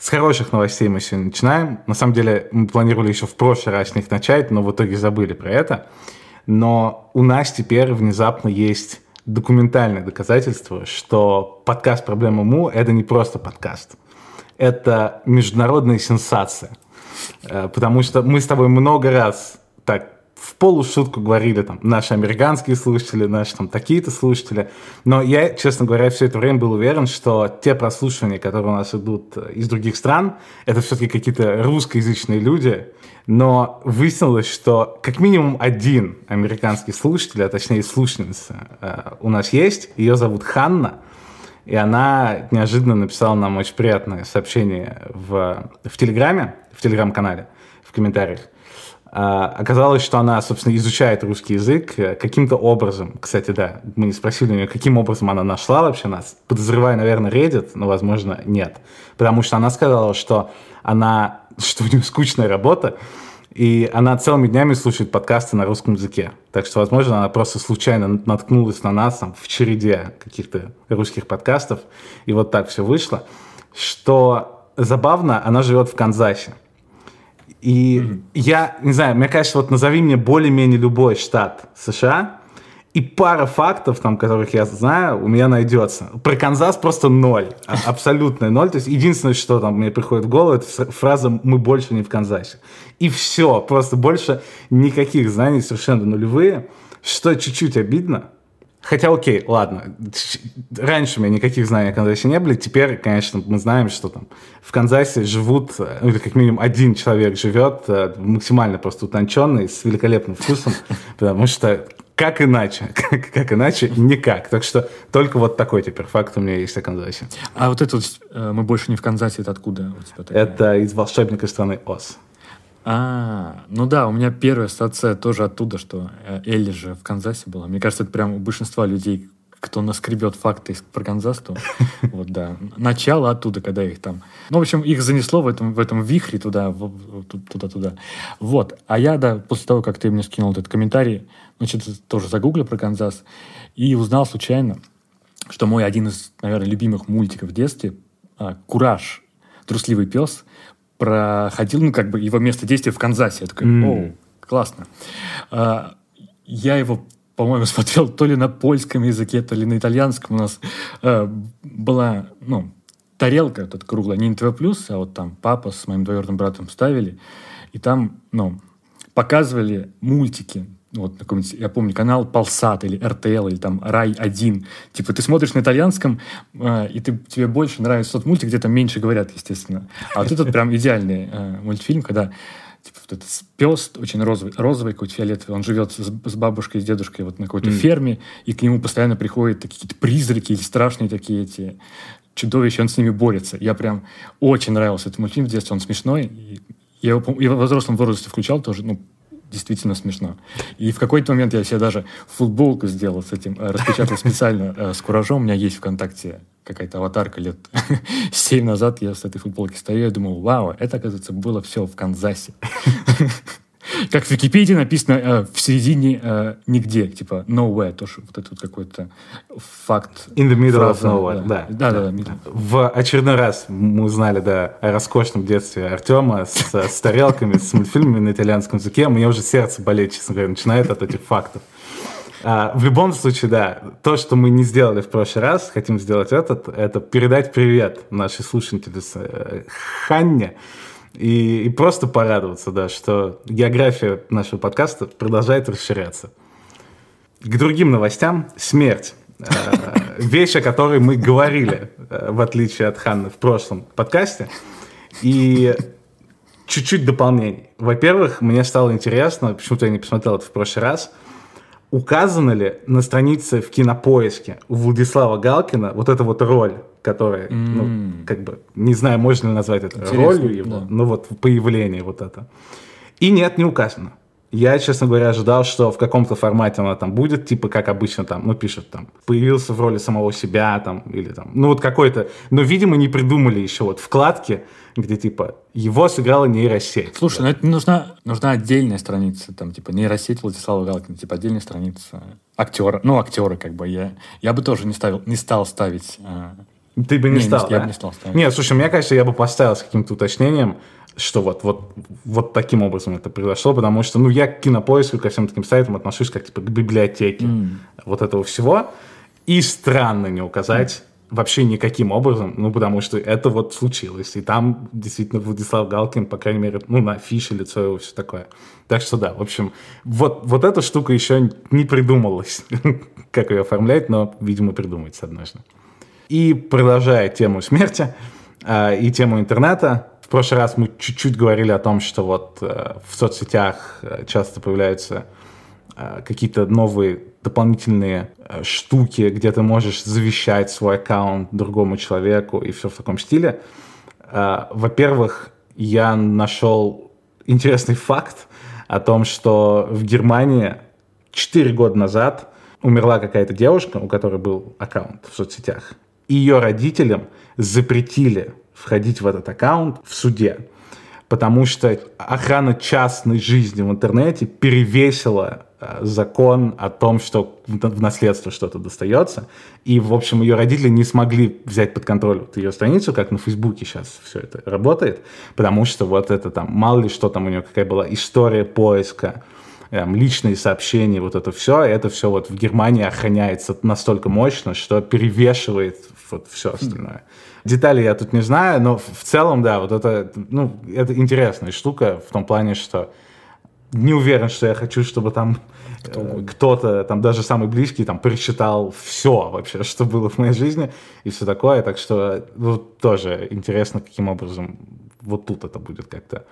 С хороших новостей мы сегодня начинаем. На самом деле, мы планировали еще в прошлый раз с них начать, но в итоге забыли про это. Но у нас теперь внезапно есть документальное доказательство, что подкаст «Проблема Му» — это не просто подкаст. Это международная сенсация. Э, потому что мы с тобой много раз так в полушутку говорили там наши американские слушатели, наши там такие-то слушатели. Но я, честно говоря, все это время был уверен, что те прослушивания, которые у нас идут из других стран, это все-таки какие-то русскоязычные люди. Но выяснилось, что как минимум один американский слушатель, а точнее слушательница э, у нас есть. Ее зовут Ханна. И она неожиданно написала нам очень приятное сообщение в, в Телеграме, в Телеграм-канале, в комментариях. А, оказалось, что она, собственно, изучает русский язык э, каким-то образом. Кстати, да, мы не спросили у нее, каким образом она нашла вообще нас. Подозревая, наверное, Reddit, но, возможно, нет. Потому что она сказала, что она, что у нее скучная работа, и она целыми днями слушает подкасты на русском языке. Так что, возможно, она просто случайно наткнулась на нас там, в череде каких-то русских подкастов, и вот так все вышло. Что забавно, она живет в Канзасе. И mm-hmm. я, не знаю, мне кажется, вот назови мне более-менее любой штат США, и пара фактов, там, которых я знаю, у меня найдется. Про Канзас просто ноль. А, абсолютный ноль. То есть единственное, что там мне приходит в голову, это фраза «мы больше не в Канзасе». И все. Просто больше никаких знаний, совершенно нулевые. Что чуть-чуть обидно, Хотя, окей, ладно. Раньше у меня никаких знаний о Канзасе не было. Теперь, конечно, мы знаем, что там в Канзасе живут, ну, или как минимум один человек живет, э, максимально просто утонченный, с великолепным вкусом, потому что как иначе? Как, как иначе? Никак. Так что только вот такой теперь факт у меня есть о Канзасе. А вот это вот, э, мы больше не в Канзасе, это откуда у тебя Это из «Волшебника страны Оз». А, ну да, у меня первая ассоциация тоже оттуда, что э, Элли же в Канзасе была. Мне кажется, это прям у большинства людей, кто наскребет факты про Канзас, то вот да, начало оттуда, когда их там... Ну, в общем, их занесло в этом, в этом вихре туда, туда-туда. Вот. А я, да, после того, как ты мне скинул этот комментарий, значит, тоже загуглил про Канзас и узнал случайно, что мой один из, наверное, любимых мультиков в детстве а, «Кураж», «Трусливый пес», проходил, ну, как бы его место действия в Канзасе. Я такой, mm. оу, классно. А, я его, по-моему, смотрел то ли на польском языке, то ли на итальянском. У нас а, была, ну, тарелка тут круглая, не НТВ+, а вот там папа с моим двоюродным братом ставили, и там, ну, показывали мультики вот какой-нибудь, я помню, канал Полсат или РТЛ или там Рай-1. Типа ты смотришь на итальянском, э, и ты, тебе больше нравится тот мультик, где там меньше говорят, естественно. А вот этот прям идеальный э, мультфильм, когда типа вот этот пес очень розовый, розовый какой-то фиолетовый, он живет с, с бабушкой, с дедушкой вот на какой-то mm. ферме, и к нему постоянно приходят какие-то призраки или страшные такие эти чудовища, он с ними борется. Я прям очень нравился этот мультфильм в детстве, он смешной, и я его, я в взрослом возрасте включал тоже, ну, действительно смешно. И в какой-то момент я себе даже футболку сделал с этим, э, распечатал специально э, с куражом. У меня есть ВКонтакте какая-то аватарка лет 7 назад. Я с этой футболки стою и думал, вау, это, оказывается, было все в Канзасе. Как в Википедии написано э, в середине э, нигде, типа nowhere, тоже вот этот вот какой-то факт. In the middle фраза, of nowhere, да. Да, да, да. да в очередной раз мы узнали, да, о роскошном детстве Артема с, с тарелками, с мультфильмами на итальянском языке. Мне уже сердце болеть, честно говоря, начинает от этих фактов. А, в любом случае, да, то, что мы не сделали в прошлый раз, хотим сделать этот, это передать привет нашей слушательнице э, Ханне, и, и просто порадоваться, да, что география нашего подкаста продолжает расширяться. К другим новостям. Смерть. Э, вещь, о которой мы говорили, э, в отличие от Ханны, в прошлом подкасте. И чуть-чуть дополнений. Во-первых, мне стало интересно, почему-то я не посмотрел это в прошлый раз, указана ли на странице в кинопоиске у Владислава Галкина вот эта вот роль которая, mm. ну, как бы, не знаю, можно ли назвать это Интересно, ролью его, да. но вот появление вот это. И нет, не указано. Я, честно говоря, ожидал, что в каком-то формате она там будет, типа, как обычно там, ну, пишут там, появился в роли самого себя там, или там, ну, вот какой-то, но, видимо, не придумали еще вот вкладки, где, типа, его сыграла нейросеть. Слушай, да. ну, это нужна, нужна отдельная страница, там, типа, нейросеть Владислава Галкина, типа, отдельная страница актера, ну, актера, как бы, я, я бы тоже не ставил, не стал ставить э, Ты бы не, Не, не стал, я да? бы не стал ставить. Нет, слушай, мне кажется, я бы поставил с каким-то уточнением, что вот, вот, вот таким образом это произошло, потому что, ну, я к кинопоиску, ко всем таким сайтам отношусь как, типа, к библиотеке вот этого всего. И странно не указать вообще никаким образом, ну, потому что это вот случилось. И там действительно Владислав Галкин, по крайней мере, ну, на афише лицо его, все такое. Так что да, в общем, вот, вот эта штука еще не придумалась, как ее оформлять, но, видимо, придумается однажды. И продолжая тему смерти э, и тему интернета, в прошлый раз мы чуть-чуть говорили о том, что вот э, в соцсетях э, часто появляются э, какие-то новые дополнительные э, штуки, где ты можешь завещать свой аккаунт другому человеку и все в таком стиле. Э, Во-первых, я нашел интересный факт о том, что в Германии 4 года назад умерла какая-то девушка, у которой был аккаунт в соцсетях. Ее родителям запретили входить в этот аккаунт в суде, потому что охрана частной жизни в интернете перевесила э, закон о том, что в наследство что-то достается. И, в общем, ее родители не смогли взять под контроль вот ее страницу, как на Фейсбуке сейчас все это работает, потому что вот это там, мало ли что там у нее, какая была история поиска, эм, личные сообщения, вот это все, это все вот в Германии охраняется настолько мощно, что перевешивает вот все остальное. Детали я тут не знаю, но в целом, да, вот это, ну, это интересная штука в том плане, что не уверен, что я хочу, чтобы там э, кто-то, там даже самый близкий, там пересчитал все вообще, что было в моей жизни и все такое. Так что ну, тоже интересно, каким образом вот тут это будет как-то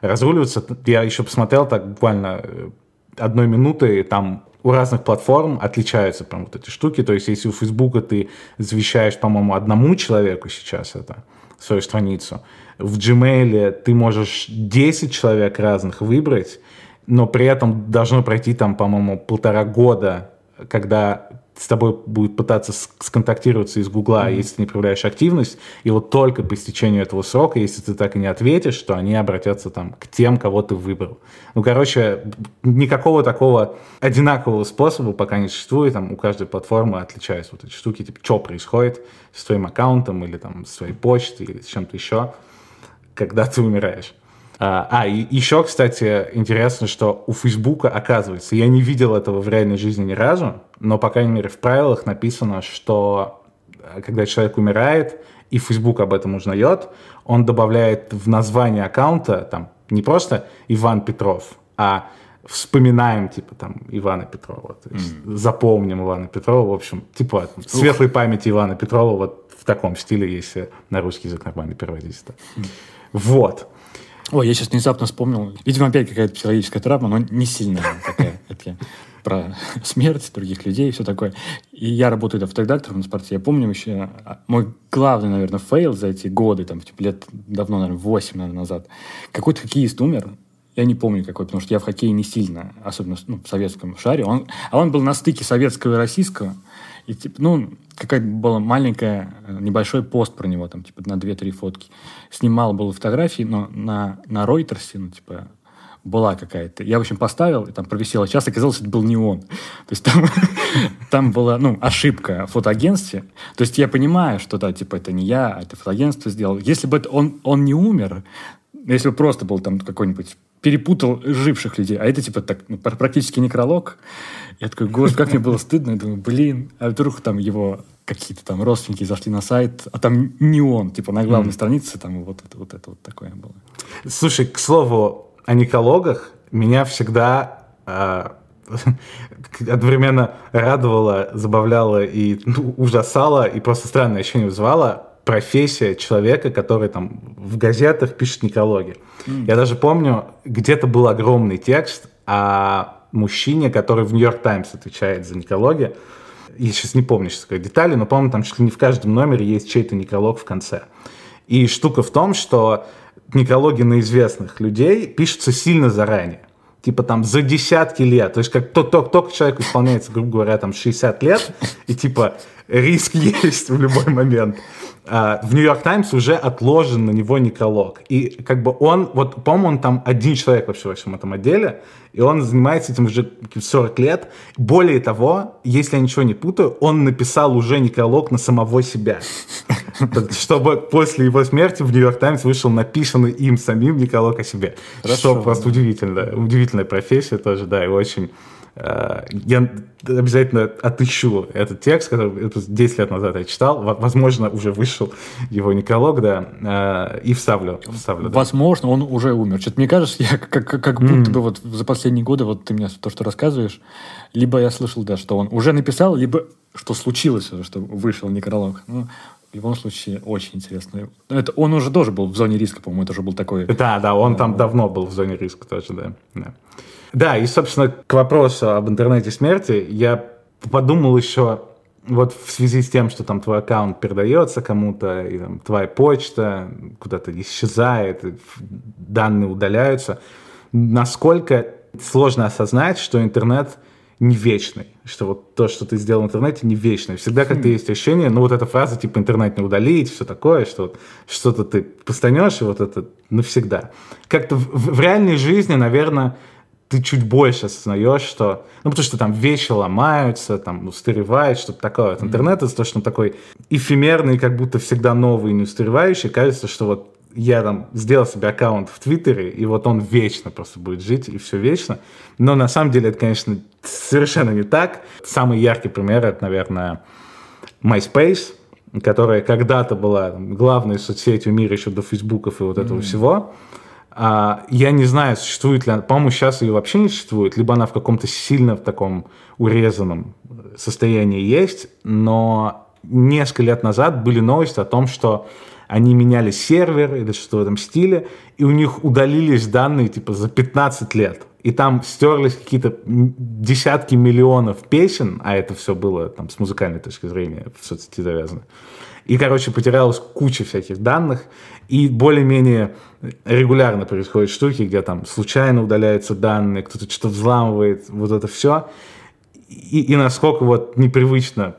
разруливаться. Я еще посмотрел так буквально э, одной минуты, там у разных платформ отличаются прям вот эти штуки. То есть, если у Фейсбука ты завещаешь, по-моему, одному человеку сейчас это, свою страницу, в Gmail ты можешь 10 человек разных выбрать, но при этом должно пройти там, по-моему, полтора года, когда с тобой будет пытаться сконтактироваться из Гугла, если ты не проявляешь активность, и вот только по истечению этого срока, если ты так и не ответишь, то они обратятся там к тем, кого ты выбрал. Ну, короче, никакого такого одинакового способа пока не существует, там у каждой платформы отличаются вот эти штуки, типа, что происходит с твоим аккаунтом или там с твоей почтой или с чем-то еще, когда ты умираешь. А, а, и еще, кстати, интересно, что у Фейсбука, оказывается, я не видел этого в реальной жизни ни разу, но, по крайней мере, в правилах написано, что э, когда человек умирает, и Facebook об этом узнает, он добавляет в название аккаунта там не просто Иван Петров, а вспоминаем, типа, там, Ивана Петрова, то есть запомним Ивана Петрова, в общем, типа, светлой памяти Ивана Петрова, вот в таком стиле, если на русский язык нормально переводить это. Вот. Ой, я сейчас внезапно вспомнил. Видимо, опять какая-то психологическая травма, но не сильная такая. Это про смерть других людей и все такое. И я работаю да, фоторедактором на спорте. Я помню еще а, мой главный, наверное, fail за эти годы, там, типа, лет давно, наверное, 8 наверное, назад. Какой-то хоккеист умер, я не помню какой, потому что я в хоккее не сильно, особенно ну, в советском шаре. Он, а он был на стыке советского и российского. И, типа, ну, какая-то была маленькая, небольшой пост про него, там, типа, на 2-3 фотки. Снимал было фотографии, но на, на Ройтерсе, ну, типа, была какая-то. Я, в общем, поставил, и там провисел час, оказалось, это был не он. То есть там, там была, ну, ошибка в фотоагентстве. То есть я понимаю, что, да, типа, это не я, а это фотоагентство сделал. Если бы это он, он не умер, если бы просто был там какой-нибудь перепутал живших людей, а это типа так ну, пр- практически некролог. Я такой, господи, как мне было стыдно. Я думаю, блин, а вдруг там его какие-то там родственники зашли на сайт, а там не он, типа на главной странице там вот это вот это вот такое было. Слушай, к слову о некрологах, меня всегда а, одновременно радовало, забавляло и ну, ужасало, и просто странное ощущение вызывало профессия человека, который там в газетах пишет некрологи. Я даже помню, где-то был огромный текст о мужчине, который в Нью-Йорк Таймс отвечает за некрологи. Я сейчас не помню сейчас какой детали, но помню, там чуть ли не в каждом номере есть чей-то некролог в конце. И штука в том, что некрологи на известных людей пишутся сильно заранее. Типа там за десятки лет. То есть как только, человеку исполняется, грубо говоря, там 60 лет, и типа риск есть в любой момент. А, в Нью-Йорк Таймс уже отложен на него некролог. И как бы он, вот, по-моему, он там один человек вообще во всем этом отделе, и он занимается этим уже 40 лет. Более того, если я ничего не путаю, он написал уже некролог на самого себя. Чтобы после его смерти в Нью-Йорк Таймс вышел написанный им самим некролог о себе. Что просто удивительно. Удивительная профессия тоже, да, и очень я обязательно отыщу этот текст, который 10 лет назад я читал. Возможно, уже вышел его некролог, да, э, и вставлю. вставлю да. Возможно, он уже умер. Что-то мне кажется, я как, как, как будто mm. бы вот за последние годы, вот ты мне то, что рассказываешь, либо я слышал, да, что он уже написал, либо что случилось что вышел некролог. Ну, в любом случае, очень интересно. Это он уже тоже был в зоне риска, по-моему, это уже был такой... Да, да, он там давно был в зоне риска тоже, да. да. Да, и, собственно, к вопросу об интернете смерти, я подумал еще, вот в связи с тем, что там твой аккаунт передается кому-то, и там твоя почта куда-то исчезает, данные удаляются, насколько сложно осознать, что интернет не вечный, что вот то, что ты сделал в интернете, не вечное. Всегда как-то хм. есть ощущение, ну вот эта фраза типа интернет не удалить, все такое, что вот что-то ты постанешь, и вот это навсегда. Как-то в, в реальной жизни, наверное, ты чуть больше осознаешь, что... Ну, потому что там вещи ломаются, там устаревает, что-то такое. Вот интернет это точно такой эфемерный, как будто всегда новый, не устаревающий. Кажется, что вот я там сделал себе аккаунт в Твиттере, и вот он вечно просто будет жить, и все вечно. Но на самом деле это, конечно, совершенно не так. Самый яркий пример это, наверное, MySpace, которая когда-то была главной соцсетью мира еще до фейсбуков и вот этого mm-hmm. всего. А, я не знаю, существует ли она, по-моему, сейчас ее вообще не существует, либо она в каком-то сильно в таком урезанном состоянии есть, но несколько лет назад были новости о том, что они меняли сервер или что-то в этом стиле, и у них удалились данные типа за 15 лет. И там стерлись какие-то десятки миллионов песен, а это все было там с музыкальной точки зрения в соцсети завязано. И, короче, потерялась куча всяких данных, и более-менее регулярно происходят штуки, где там случайно удаляются данные, кто-то что-то взламывает, вот это все. И, и насколько вот непривычно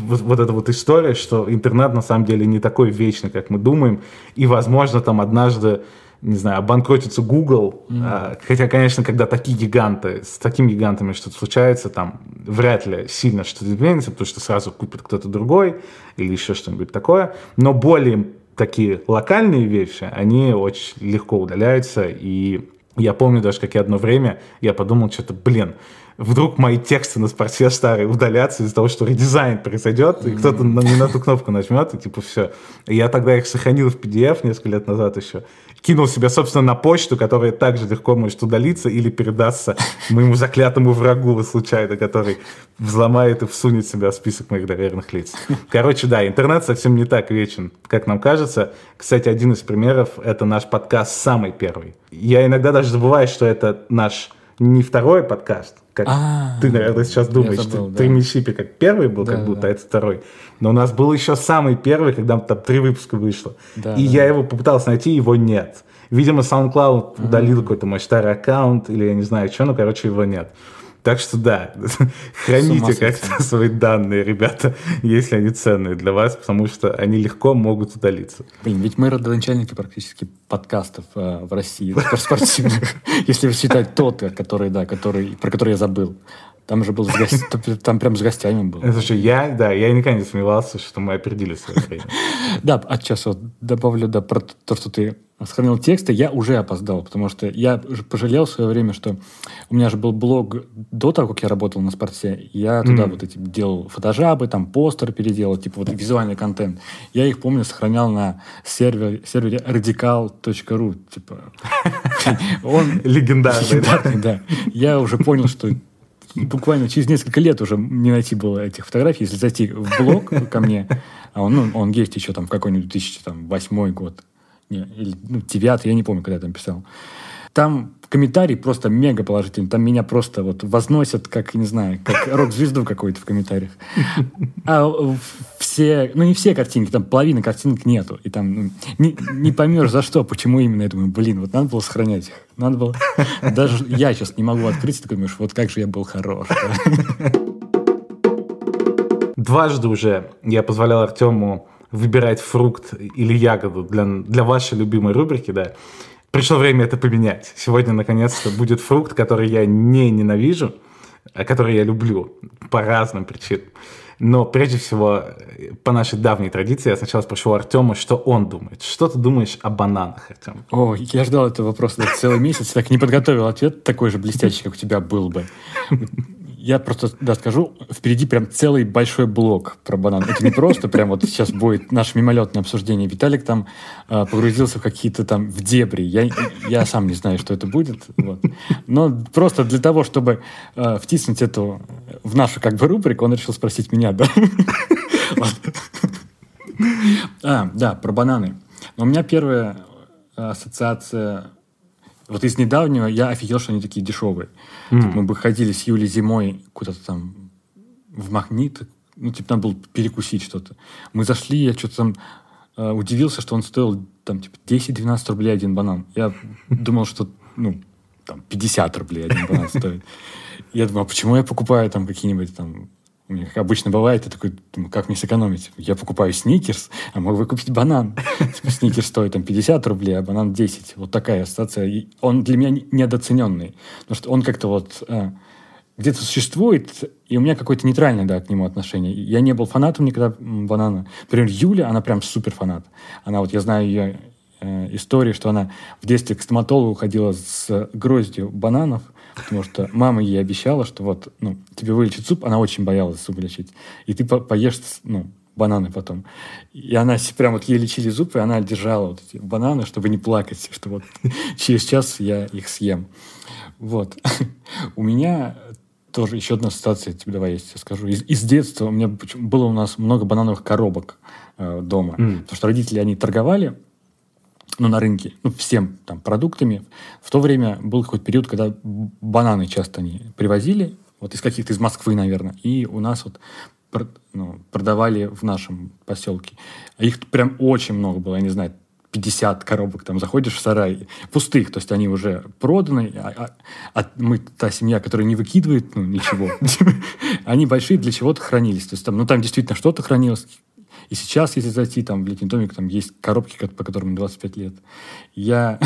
вот, вот эта вот история, что интернет на самом деле не такой вечный, как мы думаем, и, возможно, там однажды не знаю, обанкротится Google. Mm-hmm. Хотя, конечно, когда такие гиганты, с такими гигантами что-то случается, там вряд ли сильно что-то изменится, потому что сразу купит кто-то другой или еще что-нибудь такое. Но более такие локальные вещи, они очень легко удаляются. И я помню даже, как я одно время, я подумал, что-то, блин, вдруг мои тексты на спорте старые удалятся из-за того, что редизайн произойдет, и кто-то на, не на ту кнопку нажмет, и типа все. я тогда их сохранил в PDF несколько лет назад еще. Кинул себя, собственно, на почту, которая также легко может удалиться или передаться моему заклятому врагу случайно, который взломает и всунет себя в список моих доверенных лиц. Короче, да, интернет совсем не так вечен, как нам кажется. Кстати, один из примеров — это наш подкаст самый первый. Я иногда даже забываю, что это наш не второй подкаст, как а, ты, наверное, сейчас думаешь, забыл, ты, да. Миссипи как первый был, да, как будто, да. а это второй. Но у нас был еще самый первый, когда там три выпуска вышло. Да, и да. я его попытался найти, его нет. Видимо, SoundCloud удалил какой-то мой старый аккаунт, или я не знаю что, но, короче, его нет. Так что да, храните как-то свои данные, ребята, если они ценные для вас, потому что они легко могут удалиться. Блин, ведь мы родоначальники практически подкастов э, в России, спортивных, если считать тот, который, да, который, про который я забыл. Там же был с гостями, там прям с гостями был. Слушай, я, да, я никогда не сомневался, что мы опередили свое время. Да, а сейчас вот добавлю, да, про то, что ты сохранил тексты, я уже опоздал, потому что я пожалел в свое время, что у меня же был блог до того, как я работал на спорте. Я туда mm. вот эти делал фотожабы, там постер переделал, типа вот визуальный контент. Я их, помню, сохранял на сервере, сервере radical.ru. Типа, он легендарный. Легендарный, да. Я уже понял, что буквально через несколько лет уже не найти было этих фотографий. Если зайти в блог ко мне, а он, ну, он есть еще там в какой-нибудь 2008 год, не, или ну, девятый, я не помню, когда я там писал. Там комментарий просто мега положительный. Там меня просто вот возносят, как, не знаю, как рок-звезду какой-то в комментариях. А все, ну не все картинки, там половина картинок нету. И там ну, не, не поймешь за что, почему именно. Я думаю, блин, вот надо было сохранять их. Надо было... Даже я сейчас не могу открыть, ты думаешь, вот как же я был хорош. Дважды уже я позволял Артему выбирать фрукт или ягоду для, для вашей любимой рубрики, да, пришло время это поменять. Сегодня, наконец-то, будет фрукт, который я не ненавижу, а который я люблю по разным причинам. Но прежде всего, по нашей давней традиции, я сначала спрошу Артема, что он думает. Что ты думаешь о бананах, Артем? О, я ждал этого вопроса целый месяц, так не подготовил ответ такой же блестящий, как у тебя был бы. Я просто, да, скажу, впереди прям целый большой блок про банан. Это не просто прям вот сейчас будет наше мимолетное обсуждение. Виталик там э, погрузился в какие-то там в дебри. Я, я сам не знаю, что это будет. Вот. Но просто для того, чтобы э, втиснуть эту в нашу как бы рубрику, он решил спросить меня, да? А, да, про бананы. Но у меня первая ассоциация вот из недавнего я офигел, что они такие дешевые. Mm. Мы бы ходили с Юлей зимой куда-то там в магнит, ну, типа, надо было перекусить что-то. Мы зашли, я что-то там э, удивился, что он стоил там, типа, 10-12 рублей один банан. Я думал, что, ну, там, 50 рублей один банан стоит. Я думаю, а почему я покупаю там какие-нибудь там как обычно бывает, я такой, думаю, как мне сэкономить? Я покупаю сникерс, а могу купить банан. Типа сникерс стоит там 50 рублей, а банан 10. Вот такая ассоциация. И он для меня недооцененный. Потому что он как-то вот а, где-то существует, и у меня какое-то нейтральное, да, к нему отношение. Я не был фанатом никогда банана. Например, Юля, она прям супер фанат. Она вот, я знаю ее э, истории, что она в детстве к стоматологу ходила с гроздью бананов, Потому что мама ей обещала, что вот, ну, тебе вылечит суп, она очень боялась суп лечить. И ты по поешь, ну, бананы потом. И она прям вот ей лечили зубы, и она держала вот эти бананы, чтобы не плакать, что вот через час я их съем. Вот. У меня тоже еще одна ситуация, тебе давай я тебе скажу. Из, из детства у меня было у нас много банановых коробок э, дома. Mm. Потому что родители, они торговали, ну, на рынке, ну, всем там продуктами. В то время был какой-то период, когда бананы часто они привозили, вот из каких-то, из Москвы, наверное, и у нас вот ну, продавали в нашем поселке. Их прям очень много было, я не знаю, 50 коробок, там заходишь в сарай, пустых, то есть они уже проданы, а, а, а мы та семья, которая не выкидывает ну, ничего, они большие для чего-то хранились, то есть там, ну там действительно что-то хранилось, и сейчас, если зайти там в летний домик, там есть коробки, по которым 25 лет. Я,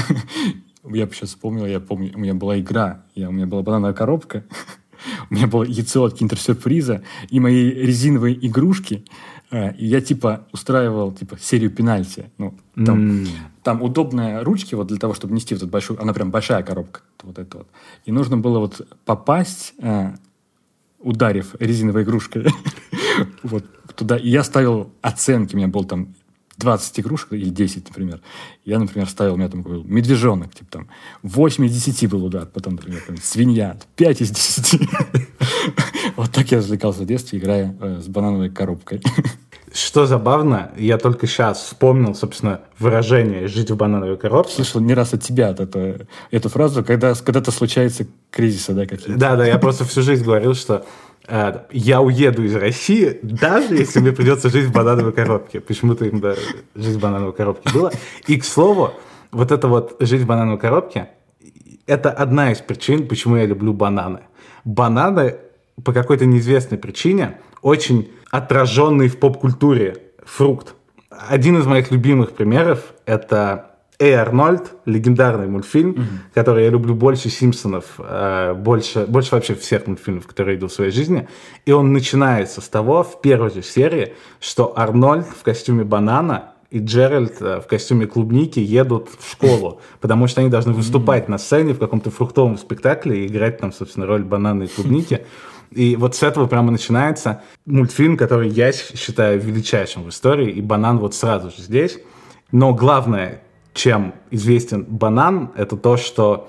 я сейчас вспомнил, я помню, у меня была игра, я, у меня была банановая коробка, у меня было яйцо от киндер-сюрприза и мои резиновые игрушки. Э, и я типа устраивал типа серию пенальти. Ну, там, mm. там удобные ручки вот для того, чтобы нести вот эту большую, она прям большая коробка вот эта вот. И нужно было вот попасть, э, ударив резиновой игрушкой вот туда. И я ставил оценки, у меня был там 20 игрушек или 10, например. Я, например, ставил, у меня там был медвежонок, типа там 8 из 10 был удар, потом, например, там, свинья, 5 из 10. Вот так я развлекался в детстве, играя э, с банановой коробкой. Что забавно, я только сейчас вспомнил, собственно, выражение «жить в банановой коробке». Слышал не раз от тебя это, эту фразу, когда когда-то случается кризисы, да, какие-то. Да, да, я просто всю жизнь говорил, что э, я уеду из России, даже если мне придется жить в банановой коробке. Почему-то им, да, жить в банановой коробке было. И, к слову, вот это вот жить в банановой коробке, это одна из причин, почему я люблю бананы. Бананы по какой-то неизвестной причине очень отраженный в поп-культуре фрукт. Один из моих любимых примеров – это Эй Арнольд, легендарный мультфильм, mm-hmm. который я люблю больше Симпсонов, э, больше, больше вообще всех мультфильмов, которые видел в своей жизни. И он начинается с того, в первой же серии, что Арнольд в костюме банана и Джеральд э, в костюме клубники едут в школу, потому что они должны выступать на сцене в каком-то фруктовом спектакле и играть там, собственно, роль банана и клубники. И вот с этого прямо начинается мультфильм, который я считаю величайшим в истории, и банан вот сразу же здесь. Но главное, чем известен банан, это то, что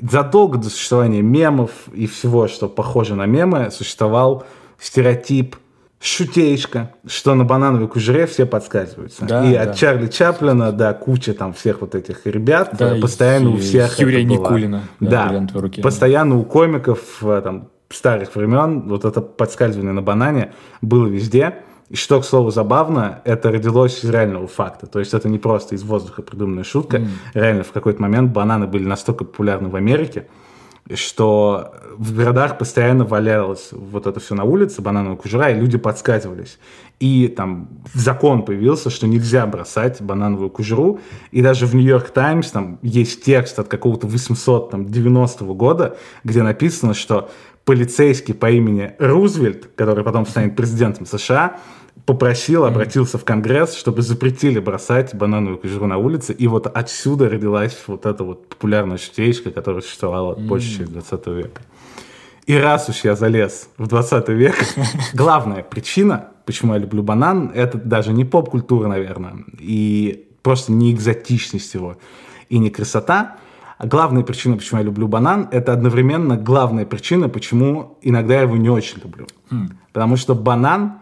задолго до существования мемов и всего, что похоже на мемы, существовал стереотип шутеечка, что на банановой кужере все подсказываются. Да, и да. от Чарли Чаплина до кучи там всех вот этих ребят, да, постоянно у всех Юрия Никулина. Да, да руке. постоянно у комиков э, там старых времен вот это подскальзывание на банане было везде. И что, к слову, забавно, это родилось из реального факта. То есть это не просто из воздуха придуманная шутка. Mm. Реально в какой-то момент бананы были настолько популярны в Америке, что в городах постоянно валялось вот это все на улице, банановая кожура, и люди подсказывались. И там закон появился, что нельзя бросать банановую кожуру. И даже в Нью-Йорк Таймс там есть текст от какого-то 890 года, где написано, что полицейский по имени Рузвельт, который потом станет президентом США, попросил, обратился в Конгресс, чтобы запретили бросать банановую кожуру на улице. И вот отсюда родилась вот эта вот популярная шутеечка, которая существовала mm. больше часть 20 века. И раз уж я залез в 20 век, главная причина, почему я люблю банан, это даже не поп-культура, наверное, и просто не экзотичность его, и не красота. А главная причина, почему я люблю банан, это одновременно главная причина, почему иногда я его не очень люблю. Mm. Потому что банан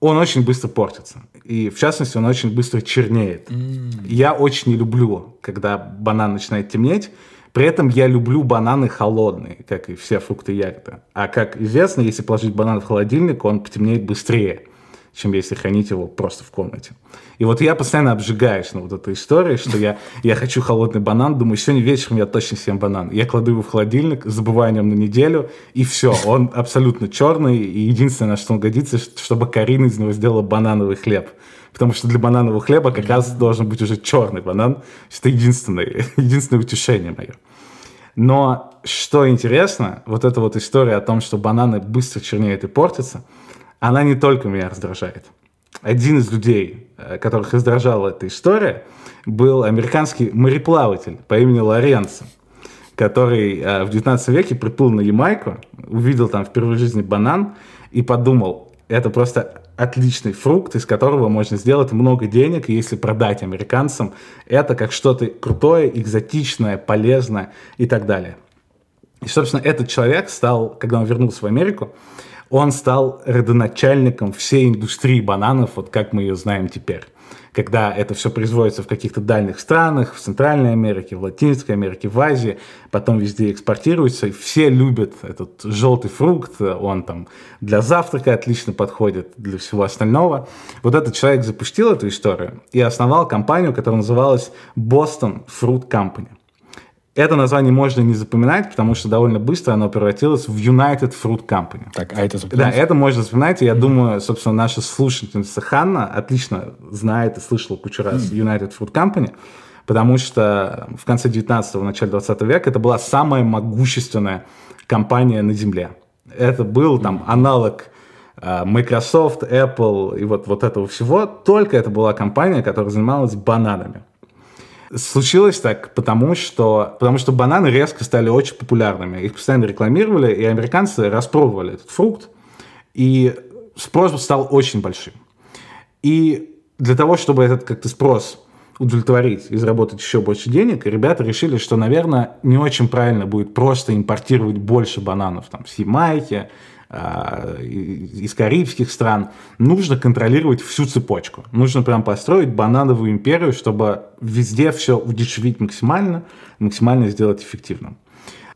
он очень быстро портится. И, в частности, он очень быстро чернеет. Mm. Я очень не люблю, когда банан начинает темнеть. При этом я люблю бананы холодные, как и все фрукты и ягоды. А как известно, если положить банан в холодильник, он потемнеет быстрее чем если хранить его просто в комнате. И вот я постоянно обжигаюсь на вот этой истории, что я, я хочу холодный банан, думаю, сегодня вечером я точно съем банан. Я кладу его в холодильник, забываю о нем на неделю, и все, он абсолютно черный, и единственное, на что он годится, чтобы Карина из него сделала банановый хлеб. Потому что для бананового хлеба как раз должен быть уже черный банан. Это единственное, единственное утешение мое. Но что интересно, вот эта вот история о том, что бананы быстро чернеют и портятся – она не только меня раздражает. Один из людей, э, которых раздражала эта история, был американский мореплаватель по имени Лоренцо, который э, в 19 веке приплыл на Ямайку, увидел там впервые в жизни банан и подумал, это просто отличный фрукт, из которого можно сделать много денег, если продать американцам, это как что-то крутое, экзотичное, полезное и так далее. И, собственно, этот человек стал, когда он вернулся в Америку, он стал родоначальником всей индустрии бананов, вот как мы ее знаем теперь. Когда это все производится в каких-то дальних странах, в Центральной Америке, в Латинской Америке, в Азии, потом везде экспортируется, и все любят этот желтый фрукт, он там для завтрака отлично подходит, для всего остального. Вот этот человек запустил эту историю и основал компанию, которая называлась Boston Fruit Company. Это название можно не запоминать, потому что довольно быстро оно превратилось в United Fruit Company. Так, а это запоминать? Да, это можно запоминать. И я думаю, собственно, наша слушательница Ханна отлично знает и слышала кучу раз mm-hmm. United Fruit Company, потому что в конце 19-го, начале 20 века это была самая могущественная компания на Земле. Это был там аналог э, Microsoft, Apple и вот, вот этого всего, только это была компания, которая занималась бананами. Случилось так, потому что, потому что бананы резко стали очень популярными. Их постоянно рекламировали, и американцы распробовали этот фрукт, и спрос стал очень большим. И для того, чтобы этот как-то спрос удовлетворить и заработать еще больше денег, ребята решили, что, наверное, не очень правильно будет просто импортировать больше бананов там, с Ямайки, из карибских стран, нужно контролировать всю цепочку. Нужно прям построить банановую империю, чтобы везде все удешевить максимально, максимально сделать эффективным.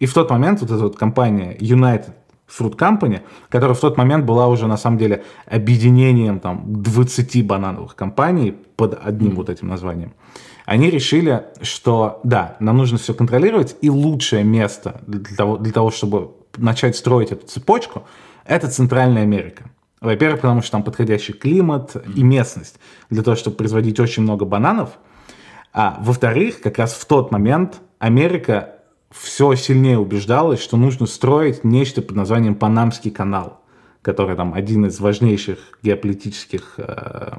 И в тот момент вот эта вот компания United Fruit Company, которая в тот момент была уже на самом деле объединением там 20 банановых компаний под одним вот этим названием, они решили, что да, нам нужно все контролировать, и лучшее место для того, для того чтобы начать строить эту цепочку, это Центральная Америка. Во-первых, потому что там подходящий климат и местность для того, чтобы производить очень много бананов. А во-вторых, как раз в тот момент Америка все сильнее убеждалась, что нужно строить нечто под названием Панамский канал, который там один из важнейших геополитических, э,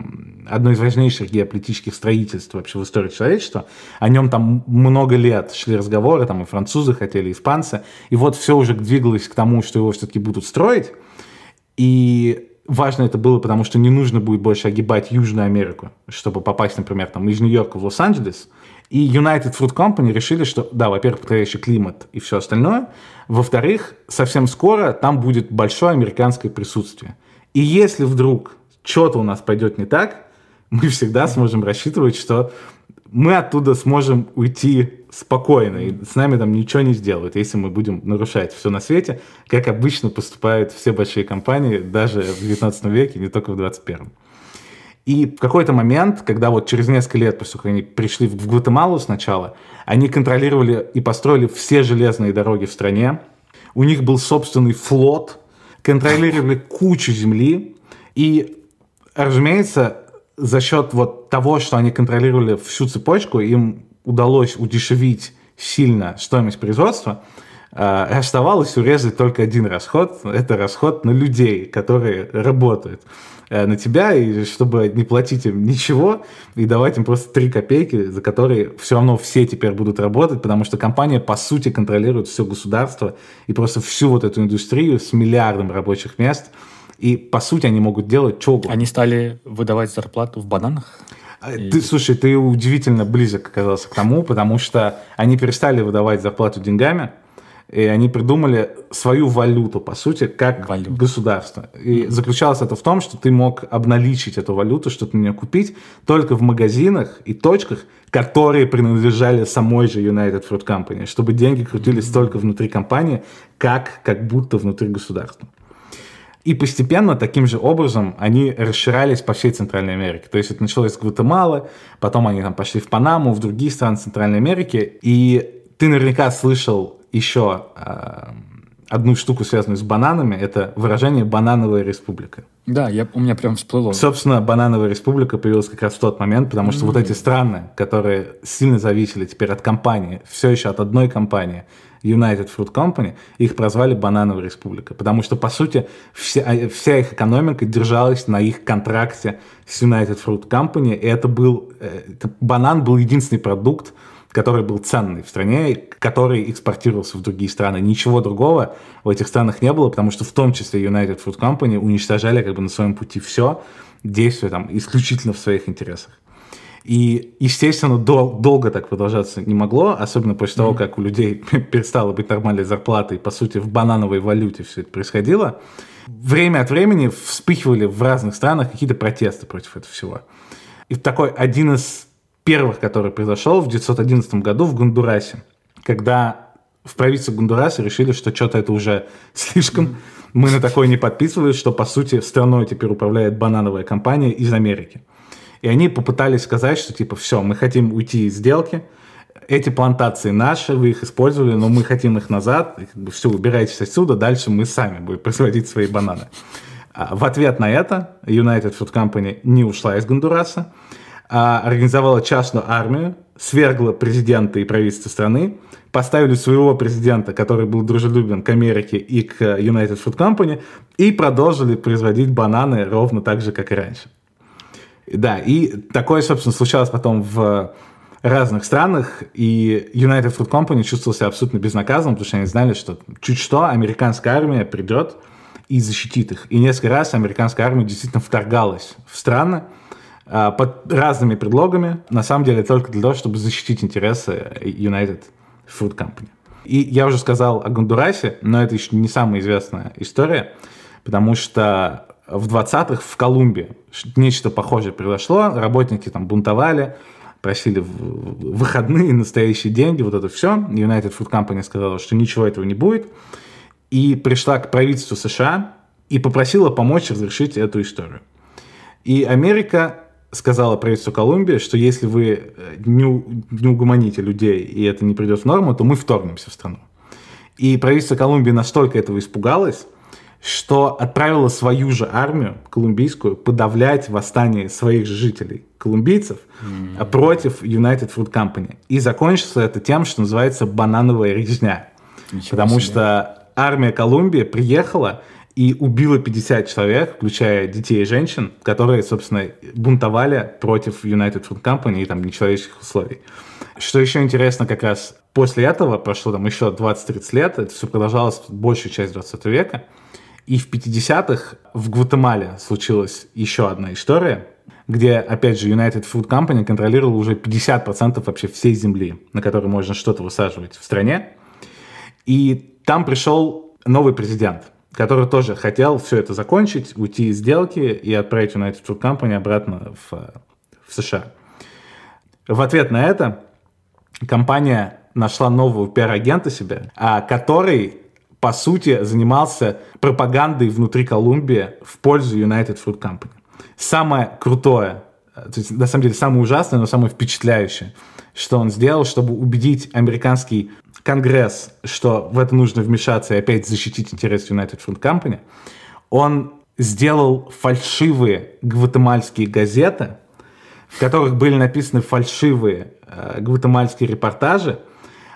одно из важнейших геополитических строительств вообще в истории человечества. О нем там много лет шли разговоры, там и французы хотели, и испанцы. И вот все уже двигалось к тому, что его все-таки будут строить. И важно это было, потому что не нужно будет больше огибать Южную Америку, чтобы попасть, например, там, из Нью-Йорка в Лос-Анджелес. И United Fruit Company решили, что, да, во-первых, подходящий климат и все остальное. Во-вторых, совсем скоро там будет большое американское присутствие. И если вдруг что-то у нас пойдет не так, мы всегда сможем рассчитывать, что мы оттуда сможем уйти спокойно, и с нами там ничего не сделают, если мы будем нарушать все на свете, как обычно поступают все большие компании, даже в 19 веке, не только в 21. И в какой-то момент, когда вот через несколько лет, после того, как они пришли в Гватемалу сначала, они контролировали и построили все железные дороги в стране. У них был собственный флот, контролировали кучу земли. И, разумеется, за счет вот того, что они контролировали всю цепочку, им удалось удешевить сильно стоимость производства, оставалось урезать только один расход. Это расход на людей, которые работают э, на тебя, и чтобы не платить им ничего, и давать им просто 3 копейки, за которые все равно все теперь будут работать, потому что компания, по сути, контролирует все государство и просто всю вот эту индустрию с миллиардом рабочих мест – и, по сути, они могут делать что угодно. Они стали выдавать зарплату в бананах? А, ты, слушай, ты удивительно близок оказался к тому, потому что они перестали выдавать зарплату деньгами, и они придумали свою валюту, по сути, как Валют. государство. И заключалось это в том, что ты мог обналичить эту валюту, что-то на нее купить только в магазинах и точках, которые принадлежали самой же United Fruit Company, чтобы деньги крутились только внутри компании, как, как будто внутри государства. И постепенно таким же образом они расширялись по всей Центральной Америке. То есть это началось с Гватемалы, потом они там пошли в Панаму, в другие страны Центральной Америки. И ты наверняка слышал еще э, одну штуку, связанную с бананами, это выражение «банановая республика». Да, я, у меня прям всплыло. Собственно, банановая республика появилась как раз в тот момент, потому что mm-hmm. вот эти страны, которые сильно зависели теперь от компании, все еще от одной компании – United Fruit Company, их прозвали «Банановая республика», потому что, по сути, вся, а, вся их экономика держалась на их контракте с United Fruit Company, и это был, э, это, банан был единственный продукт, который был ценный в стране, который экспортировался в другие страны. Ничего другого в этих странах не было, потому что в том числе United Fruit Company уничтожали как бы на своем пути все, действуя там исключительно в своих интересах. И, естественно, дол- долго так продолжаться не могло, особенно после mm-hmm. того, как у людей перестала быть нормальной зарплата, и, по сути, в банановой валюте все это происходило. Время от времени вспыхивали в разных странах какие-то протесты против этого всего. И такой один из первых, который произошел в 1911 году в Гондурасе, когда в правительстве Гондураса решили, что что-то это уже слишком, мы на такое не подписывались, что, по сути, страной теперь управляет банановая компания из Америки. И они попытались сказать, что типа все, мы хотим уйти из сделки, эти плантации наши, вы их использовали, но мы хотим их назад, все, убирайтесь отсюда, дальше мы сами будем производить свои бананы. А в ответ на это United Food Company не ушла из Гондураса, организовала частную армию, свергла президента и правительство страны, поставили своего президента, который был дружелюбен к Америке и к United Food Company, и продолжили производить бананы ровно так же, как и раньше. Да, и такое, собственно, случалось потом в разных странах, и United Fruit Company чувствовал себя абсолютно безнаказанным, потому что они знали, что чуть что американская армия придет и защитит их. И несколько раз американская армия действительно вторгалась в страны а, под разными предлогами, на самом деле только для того, чтобы защитить интересы United Fruit Company. И я уже сказал о Гондурасе, но это еще не самая известная история, потому что в 20-х в Колумбии нечто похожее произошло, работники там бунтовали, просили выходные, настоящие деньги, вот это все. United Food Company сказала, что ничего этого не будет. И пришла к правительству США и попросила помочь разрешить эту историю. И Америка сказала правительству Колумбии, что если вы э, не, не угомоните людей, и это не придет в норму, то мы вторгнемся в страну. И правительство Колумбии настолько этого испугалось, что отправила свою же армию колумбийскую подавлять восстание своих же жителей, колумбийцев, mm-hmm. против United Fruit Company. И закончится это тем, что называется банановая резня. Ничего потому себе. что армия Колумбии приехала и убила 50 человек, включая детей и женщин, которые, собственно, бунтовали против United Fruit Company и там нечеловеческих условий. Что еще интересно, как раз после этого прошло там еще 20-30 лет, это все продолжалось большую часть 20 века, и в 50-х в Гватемале случилась еще одна история, где, опять же, United Food Company контролировал уже 50% вообще всей земли, на которой можно что-то высаживать в стране. И там пришел новый президент, который тоже хотел все это закончить, уйти из сделки и отправить United Food Company обратно в, в США. В ответ на это компания нашла нового пиар-агента себе, а который по сути, занимался пропагандой внутри Колумбии в пользу United Fruit Company. самое крутое, э, то есть, на самом деле, самое ужасное, но самое впечатляющее, что он сделал, чтобы убедить американский Конгресс, что в это нужно вмешаться и опять защитить интересы United Fruit Company, он сделал фальшивые гватемальские газеты, в которых были написаны фальшивые э, гватемальские репортажи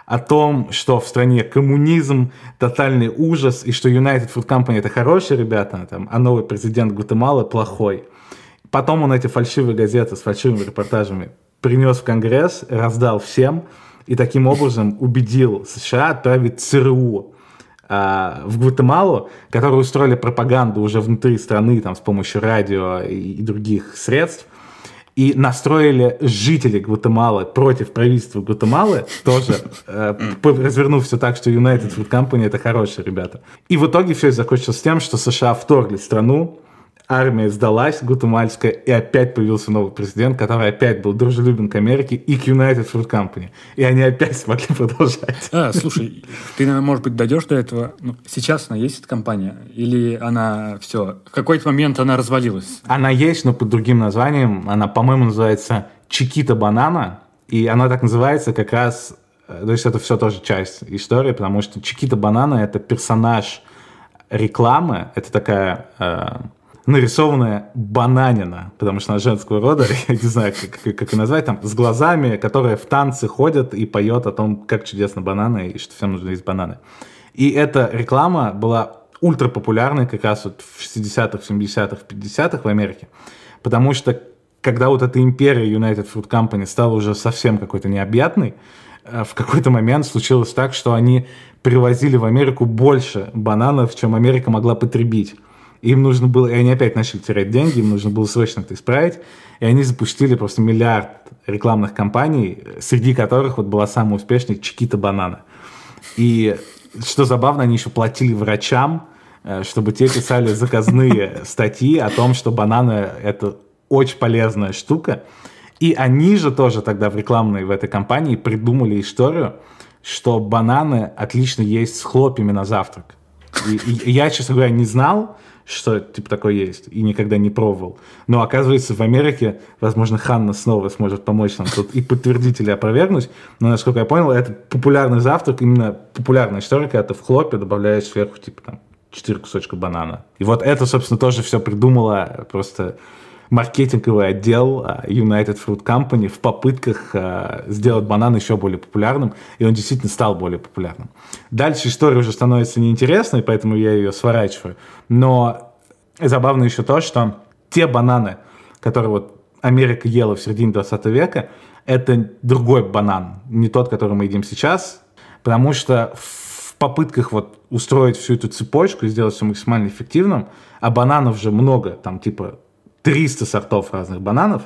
о том, что в стране коммунизм, тотальный ужас, и что United Fruit Company это хорошие ребята, там, а новый президент Гватемалы плохой. Потом он эти фальшивые газеты с фальшивыми репортажами принес в Конгресс, раздал всем, и таким образом убедил США отправить ЦРУ а, в Гватемалу, которые устроили пропаганду уже внутри страны там, с помощью радио и, других средств, и настроили жители Гватемалы против правительства Гватемалы, тоже э, развернув все так, что United Fruit Company это хорошие ребята. И в итоге все закончилось тем, что США вторглись в страну, армия сдалась, гватемальская, и опять появился новый президент, который опять был дружелюбен к Америке и к United Fruit Company. И они опять смогли продолжать. А, слушай, ты, наверное, может быть, дойдешь до этого. Ну, сейчас она есть, эта компания? Или она все, в какой-то момент она развалилась? Она есть, но под другим названием. Она, по-моему, называется Чикита Банана. И она так называется как раз... Э, то есть это все тоже часть истории, потому что Чикита Банана — это персонаж рекламы. Это такая... Нарисованная бананина, потому что она женского рода, я не знаю, как, как, ее назвать, там, с глазами, которая в танцы ходит и поет о том, как чудесно бананы и что всем нужно есть бананы. И эта реклама была ультра популярной как раз вот в 60-х, 70-х, 50-х в Америке, потому что когда вот эта империя United Fruit Company стала уже совсем какой-то необъятной, э, в какой-то момент случилось так, что они привозили в Америку больше бананов, чем Америка могла потребить. Им нужно было, и они опять начали терять деньги, им нужно было срочно это исправить, и они запустили просто миллиард рекламных кампаний, среди которых вот была самая успешная Чикита Банана. И что забавно, они еще платили врачам, э, чтобы те писали заказные статьи о том, что бананы – это очень полезная штука. И они же тоже тогда в рекламной в этой компании придумали историю, что бананы отлично есть с хлопьями на завтрак. И, и я, честно говоря, не знал, что типа такое есть, и никогда не пробовал. Но оказывается, в Америке, возможно, Ханна снова сможет помочь нам тут и подтвердить или опровергнуть, но, насколько я понял, это популярный завтрак, именно популярная история, ты в хлопе добавляешь сверху, типа, там, 4 кусочка банана. И вот это, собственно, тоже все придумала просто маркетинговый отдел а, United Fruit Company в попытках а, сделать банан еще более популярным, и он действительно стал более популярным. Дальше история уже становится неинтересной, поэтому я ее сворачиваю. Но забавно еще то, что те бананы, которые вот Америка ела в середине 20 века, это другой банан, не тот, который мы едим сейчас, потому что в попытках вот устроить всю эту цепочку и сделать все максимально эффективным, а бананов же много, там типа 300 сортов разных бананов,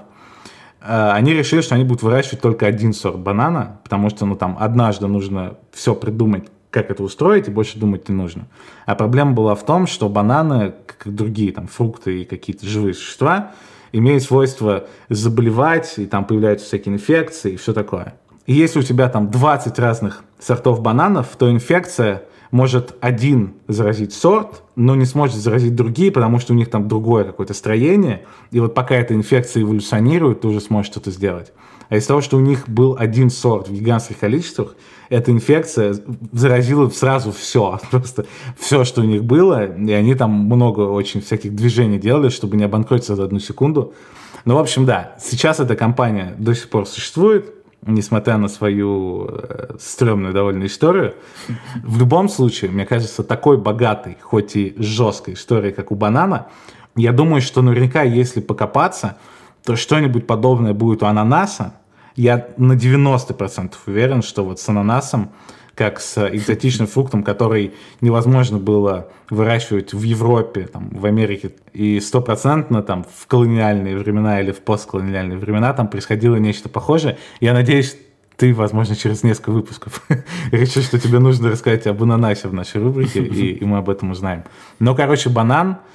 э, они решили, что они будут выращивать только один сорт банана, потому что, ну, там, однажды нужно все придумать, как это устроить, и больше думать не нужно. А проблема была в том, что бананы, как и другие там фрукты и какие-то живые существа, имеют свойство заболевать, и там появляются всякие инфекции и все такое. И если у тебя там 20 разных сортов бананов, то инфекция может один заразить сорт, но не сможет заразить другие, потому что у них там другое какое-то строение, и вот пока эта инфекция эволюционирует, ты уже сможешь что-то сделать. А из того, что у них был один сорт в гигантских количествах, эта инфекция заразила сразу все, просто все, что у них было, и они там много очень всяких движений делали, чтобы не обанкротиться за одну секунду. Ну, в общем, да, сейчас эта компания до сих пор существует, несмотря на свою э, стрёмную довольно историю. В любом случае, мне кажется, такой богатой, хоть и жесткой истории, как у банана, я думаю, что наверняка, если покопаться, то что-нибудь подобное будет у ананаса. Я на 90% уверен, что вот с ананасом как с экзотичным фруктом, который невозможно было выращивать в Европе, там, в Америке. И стопроцентно там в колониальные времена или в постколониальные времена там происходило нечто похожее. Я надеюсь, ты, возможно, через несколько выпусков решишь, что тебе нужно рассказать об ананасе в нашей рубрике, и, и мы об этом узнаем. Но, короче, банан —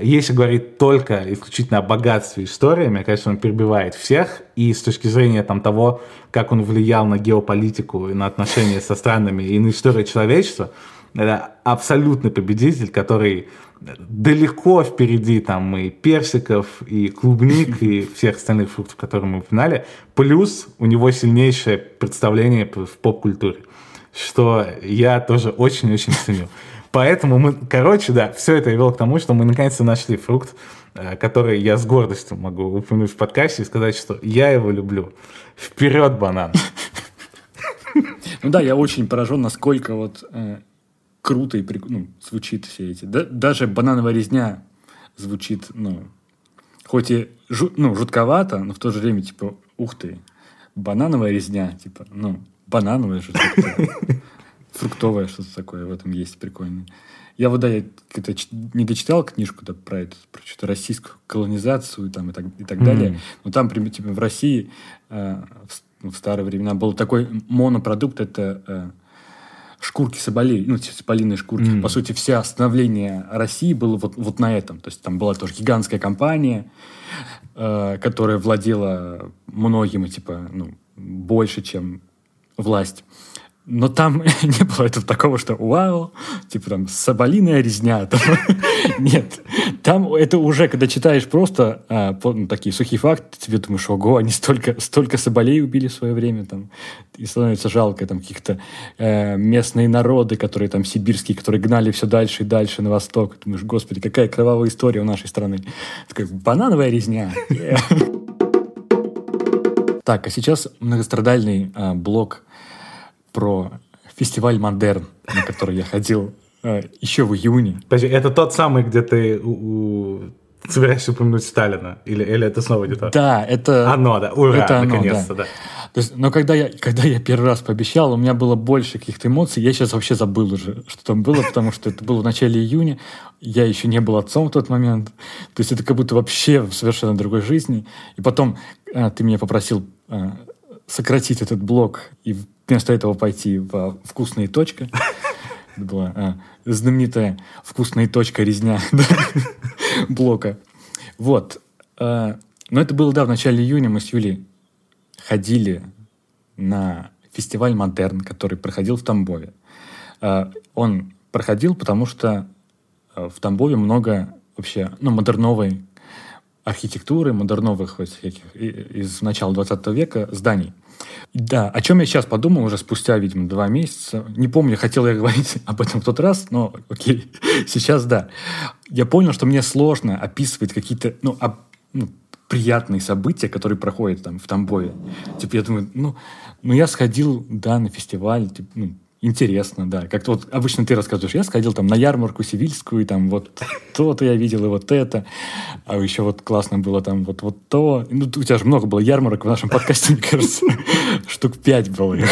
если говорить только исключительно о богатстве истории, мне кажется, он перебивает всех. И с точки зрения там, того, как он влиял на геополитику и на отношения со странами и на историю человечества, это абсолютный победитель, который далеко впереди там и персиков, и клубник, и всех остальных фруктов, которые мы упоминали. Плюс у него сильнейшее представление в поп-культуре, что я тоже очень-очень ценю. Поэтому мы, короче, да, все это вело к тому, что мы наконец-то нашли фрукт, э, который я с гордостью могу упомянуть в подкасте и сказать, что я его люблю. Вперед, банан! Ну да, я очень поражен, насколько вот э, круто и прик... ну, звучит все эти. Да, даже банановая резня звучит, ну, хоть и жу... ну, жутковато, но в то же время, типа, ух ты, банановая резня, типа, ну, банановая же фруктовое что-то такое в этом есть прикольное. Я вот, да, я это, не дочитал книжку да, про это, про что-то российскую колонизацию там, и так, и так mm-hmm. далее. Но там, типа, в России э, в, ну, в старые времена был такой монопродукт, это э, шкурки соболей, ну, соболиные шкурки. Mm. По сути, все становление России было вот, вот на этом. То есть там была тоже гигантская компания, э, которая владела многим, типа, ну, больше, чем власть. Но там не было этого такого, что вау, типа там соболиная резня. Нет. Там это уже, когда читаешь просто а, ну, такие сухие факты, тебе думаешь, ого, они столько, столько соболей убили в свое время. Там, и становится жалко там каких-то э, местные народы, которые там сибирские, которые гнали все дальше и дальше на восток. Думаешь, господи, какая кровавая история у нашей страны. Такая банановая резня. Так, а сейчас многострадальный а, блок про фестиваль «Модерн», на который я ходил э, еще в июне. Подожди, это тот самый, где ты у, у... собираешься упомянуть Сталина? Или, или это снова где-то? Да, это... Оно, да. Ура, это наконец-то, да. да. То есть, но когда я, когда я первый раз пообещал, у меня было больше каких-то эмоций. Я сейчас вообще забыл уже, что там было, потому что это было в начале июня. Я еще не был отцом в тот момент. То есть это как будто вообще в совершенно другой жизни. И потом а, ты меня попросил а, сократить этот блок и вместо этого пойти в «Вкусная точка». Это была а, знаменитая «Вкусная точка» резня блока. Вот. А, но это было, да, в начале июня мы с Юлей ходили на фестиваль «Модерн», который проходил в Тамбове. А, он проходил, потому что а, в Тамбове много вообще, ну, модерновой архитектуры, модерновых вот всяких из начала 20 века зданий – да, о чем я сейчас подумал уже спустя, видимо, два месяца. Не помню, хотел я говорить об этом в тот раз, но окей, сейчас да. Я понял, что мне сложно описывать какие-то, ну, об, ну приятные события, которые проходят там в Тамбове. Типа, я думаю, ну, ну я сходил, да, на фестиваль, типа, ну, Интересно, да. Как-то вот обычно ты рассказываешь, я сходил там на ярмарку сивильскую, и там вот то-то я видел, и вот это. А еще вот классно было там вот, вот то. Ну, у тебя же много было ярмарок в нашем подкасте, мне кажется. Штук пять было.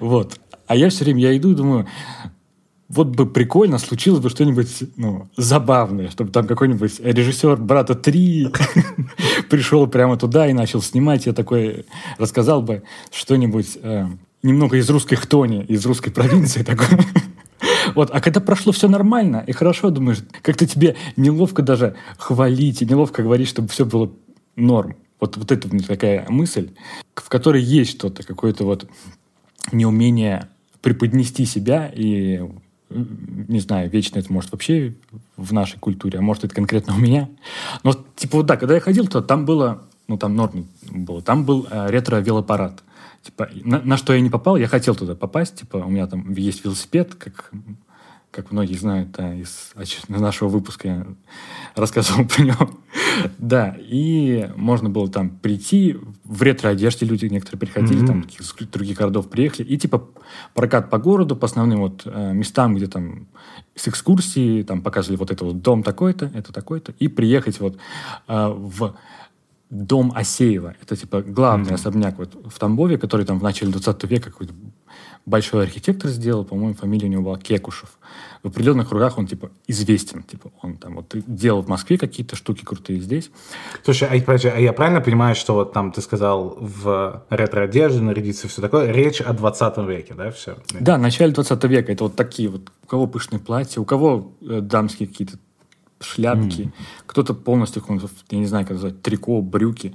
Вот. А я все время, я иду и думаю, вот бы прикольно случилось бы что-нибудь ну, забавное, чтобы там какой-нибудь режиссер «Брата 3» пришел прямо туда и начал снимать. Я такой рассказал бы что-нибудь э, немного из русской хтони, из русской провинции такой. Вот, а когда прошло все нормально и хорошо, думаешь, как-то тебе неловко даже хвалить и неловко говорить, чтобы все было норм. Вот, вот это такая мысль, в которой есть что-то, какое-то вот неумение преподнести себя и не знаю, вечно это может вообще в нашей культуре, а может это конкретно у меня. Но типа вот да, когда я ходил, то там было, ну там норм было, там был э, ретро-велопарад. Типа, на, на что я не попал, я хотел туда попасть, типа, у меня там есть велосипед, как, как многие знают, да, из нашего выпуска я рассказывал про него. да, и можно было там прийти, в ретро-одежде люди некоторые приходили, mm-hmm. там из других городов приехали, и типа прокат по городу, по основным вот э, местам, где там с экскурсии, там показывали вот это вот дом такой-то, это такой-то, и приехать вот э, в дом Асеева. Это типа главный mm-hmm. особняк вот в Тамбове, который там в начале 20 века какой-то большой архитектор сделал, по-моему, фамилия у него была Кекушев. В определенных кругах он, типа, известен. Типа, он там вот делал в Москве какие-то штуки крутые здесь. Слушай, а, подожди, а я правильно понимаю, что вот там ты сказал в ретро-одежде нарядиться, все такое, речь о 20 веке, да, все? Да, начале 20 века. Это вот такие вот, у кого пышные платья, у кого э, дамские какие-то шляпки, mm. кто-то полностью, я не знаю, как назвать, трико, брюки.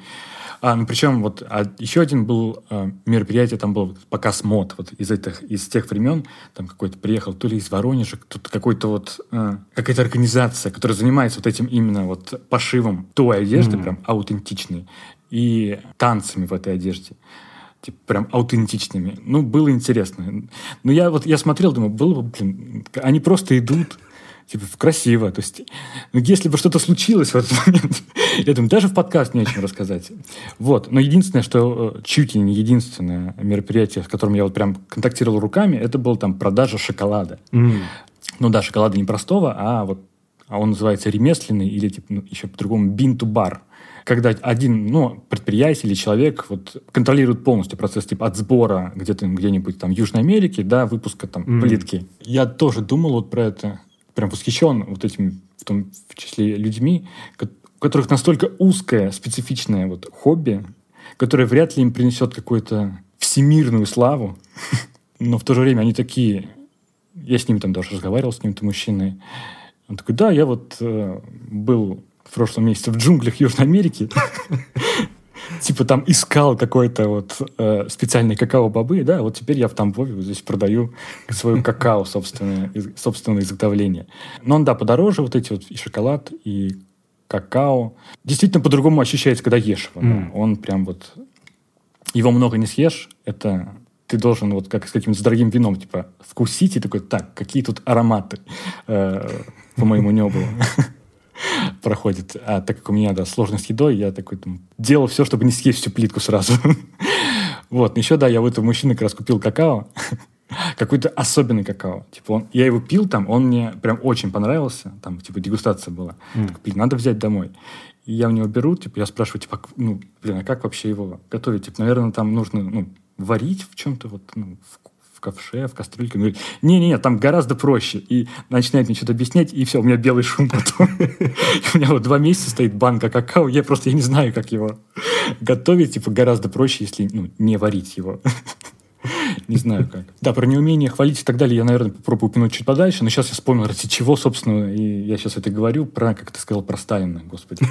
А, ну, причем вот а, еще один был а, мероприятие, там был показ мод вот из этих, из тех времен, там какой-то приехал то ли из Воронежа, кто-то какой-то вот, а, какая-то организация, которая занимается вот этим именно вот пошивом той одежды, mm. прям аутентичной, и танцами в этой одежде типа, прям аутентичными. Ну, было интересно. Ну, я вот, я смотрел, думаю, было бы, блин, они просто идут, типа, красиво. То есть, ну, если бы что-то случилось в этот момент, я думаю, даже в подкаст не о чем рассказать. Вот. Но единственное, что э, чуть ли не единственное мероприятие, с которым я вот прям контактировал руками, это была там продажа шоколада. Mm. Ну да, шоколада не простого, а вот а он называется ремесленный или типа, ну, еще по-другому бин-ту-бар когда один ну, предприятие или человек вот, контролирует полностью процесс типа от сбора где-то где-нибудь там в Южной Америке до выпуска там mm. плитки. Я тоже думал вот про это, прям восхищен вот этими, в том в числе людьми, у которых настолько узкое, специфичное вот хобби, которое вряд ли им принесет какую-то всемирную славу, но в то же время они такие... Я с ними там даже разговаривал, с ним-то мужчиной. Он такой, да, я вот э, был в прошлом месяце в джунглях Южной Америки. Типа там искал какой-то вот э, специальный какао-бобы, да, вот теперь я в Тамбове вот здесь продаю свое какао собственное, собственное изготовление. Но он, да, подороже, вот эти вот и шоколад, и какао. Действительно по-другому ощущается, когда ешь его. Mm. Да. Он прям вот... Его много не съешь, это ты должен вот как с каким-то дорогим вином, типа, вкусить и такой, так, какие тут ароматы э, по моему небу проходит. А так как у меня, да, сложность с едой, я такой там, делал все, чтобы не съесть всю плитку сразу. вот. Еще, да, я у этого мужчины как раз купил какао. Какой-то особенный какао. Типа он, я его пил там, он мне прям очень понравился. Там, типа, дегустация была. Mm. Так, блин, надо взять домой. И я у него беру, типа, я спрашиваю, типа, ну, блин, а как вообще его готовить? Типа, наверное, там нужно, ну, варить в чем-то, вот, ну, в в ковше, в кастрюльке. Он говорит, не-не-не, там гораздо проще. И начинает мне что-то объяснять, и все, у меня белый шум потом. У меня вот два месяца стоит банка какао, я просто я не знаю, как его готовить. Типа гораздо проще, если ну, не варить его. Не знаю как. Да, про неумение хвалить и так далее я, наверное, попробую упомянуть чуть подальше, но сейчас я вспомнил, ради чего, собственно, и я сейчас это говорю, про, как ты сказал, про Сталина, господи.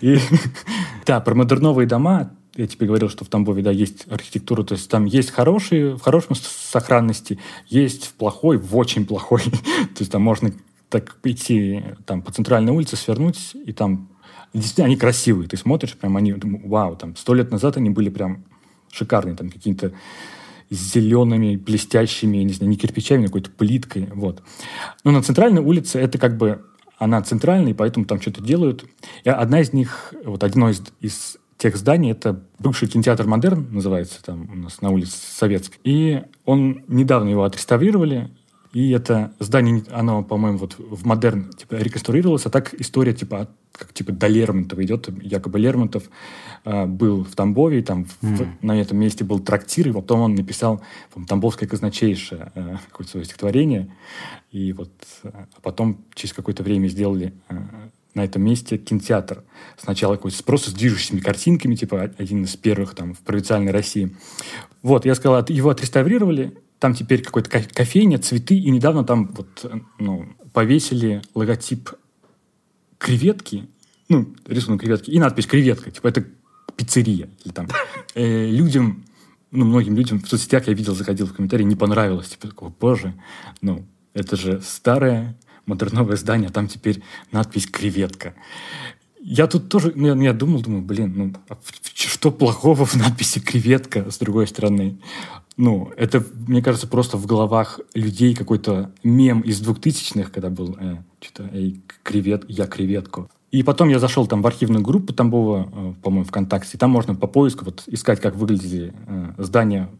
И, да, про модерновые дома, я тебе говорил, что в Тамбове, да, есть архитектура, то есть там есть хорошие, в хорошем сохранности, есть в плохой, в очень плохой. то есть там можно так идти там по центральной улице, свернуть, и там действительно они красивые. Ты смотришь, прям они, вау, там сто лет назад они были прям шикарные, там какие-то зелеными, блестящими, не знаю, не кирпичами, а какой-то плиткой, вот. Но на центральной улице это как бы она центральная, и поэтому там что-то делают. И одна из них, вот одно из, из тех зданий, это бывший кинотеатр «Модерн», называется там у нас на улице Советской. И он, недавно его отреставрировали, и это здание, оно, по-моему, вот в модерн типа, реконструировалось, а так история типа как типа до Лермонтова идет. Якобы Лермонтов э, был в Тамбове, и там mm. в, на этом месте был трактир, и потом он написал Тамбовское казначейшее э, какое-то свое стихотворение. И вот а потом через какое-то время сделали э, на этом месте кинотеатр. Сначала какой-то просто с движущими картинками, типа один из первых там в провинциальной России. Вот, я сказал, его отреставрировали, там теперь какой-то кофейня, цветы, и недавно там вот, ну, повесили логотип креветки, ну, рисунок креветки, и надпись «креветка», типа это пиццерия. Или там. Э, людям, ну, многим людям в соцсетях я видел, заходил в комментарии, не понравилось. Типа, такого, боже, ну, это же старое модерновое здание, а там теперь надпись «креветка». Я тут тоже, ну, я, я думал, думаю, блин, ну, а что плохого в надписи «креветка» с другой стороны? Ну, это, мне кажется, просто в головах людей какой-то мем из двухтысячных, когда был э, что-то «Эй, кревет, я креветку». И потом я зашел там в архивную группу Тамбова, э, по-моему, ВКонтакте, и там можно по поиску вот искать, как выглядели э, здания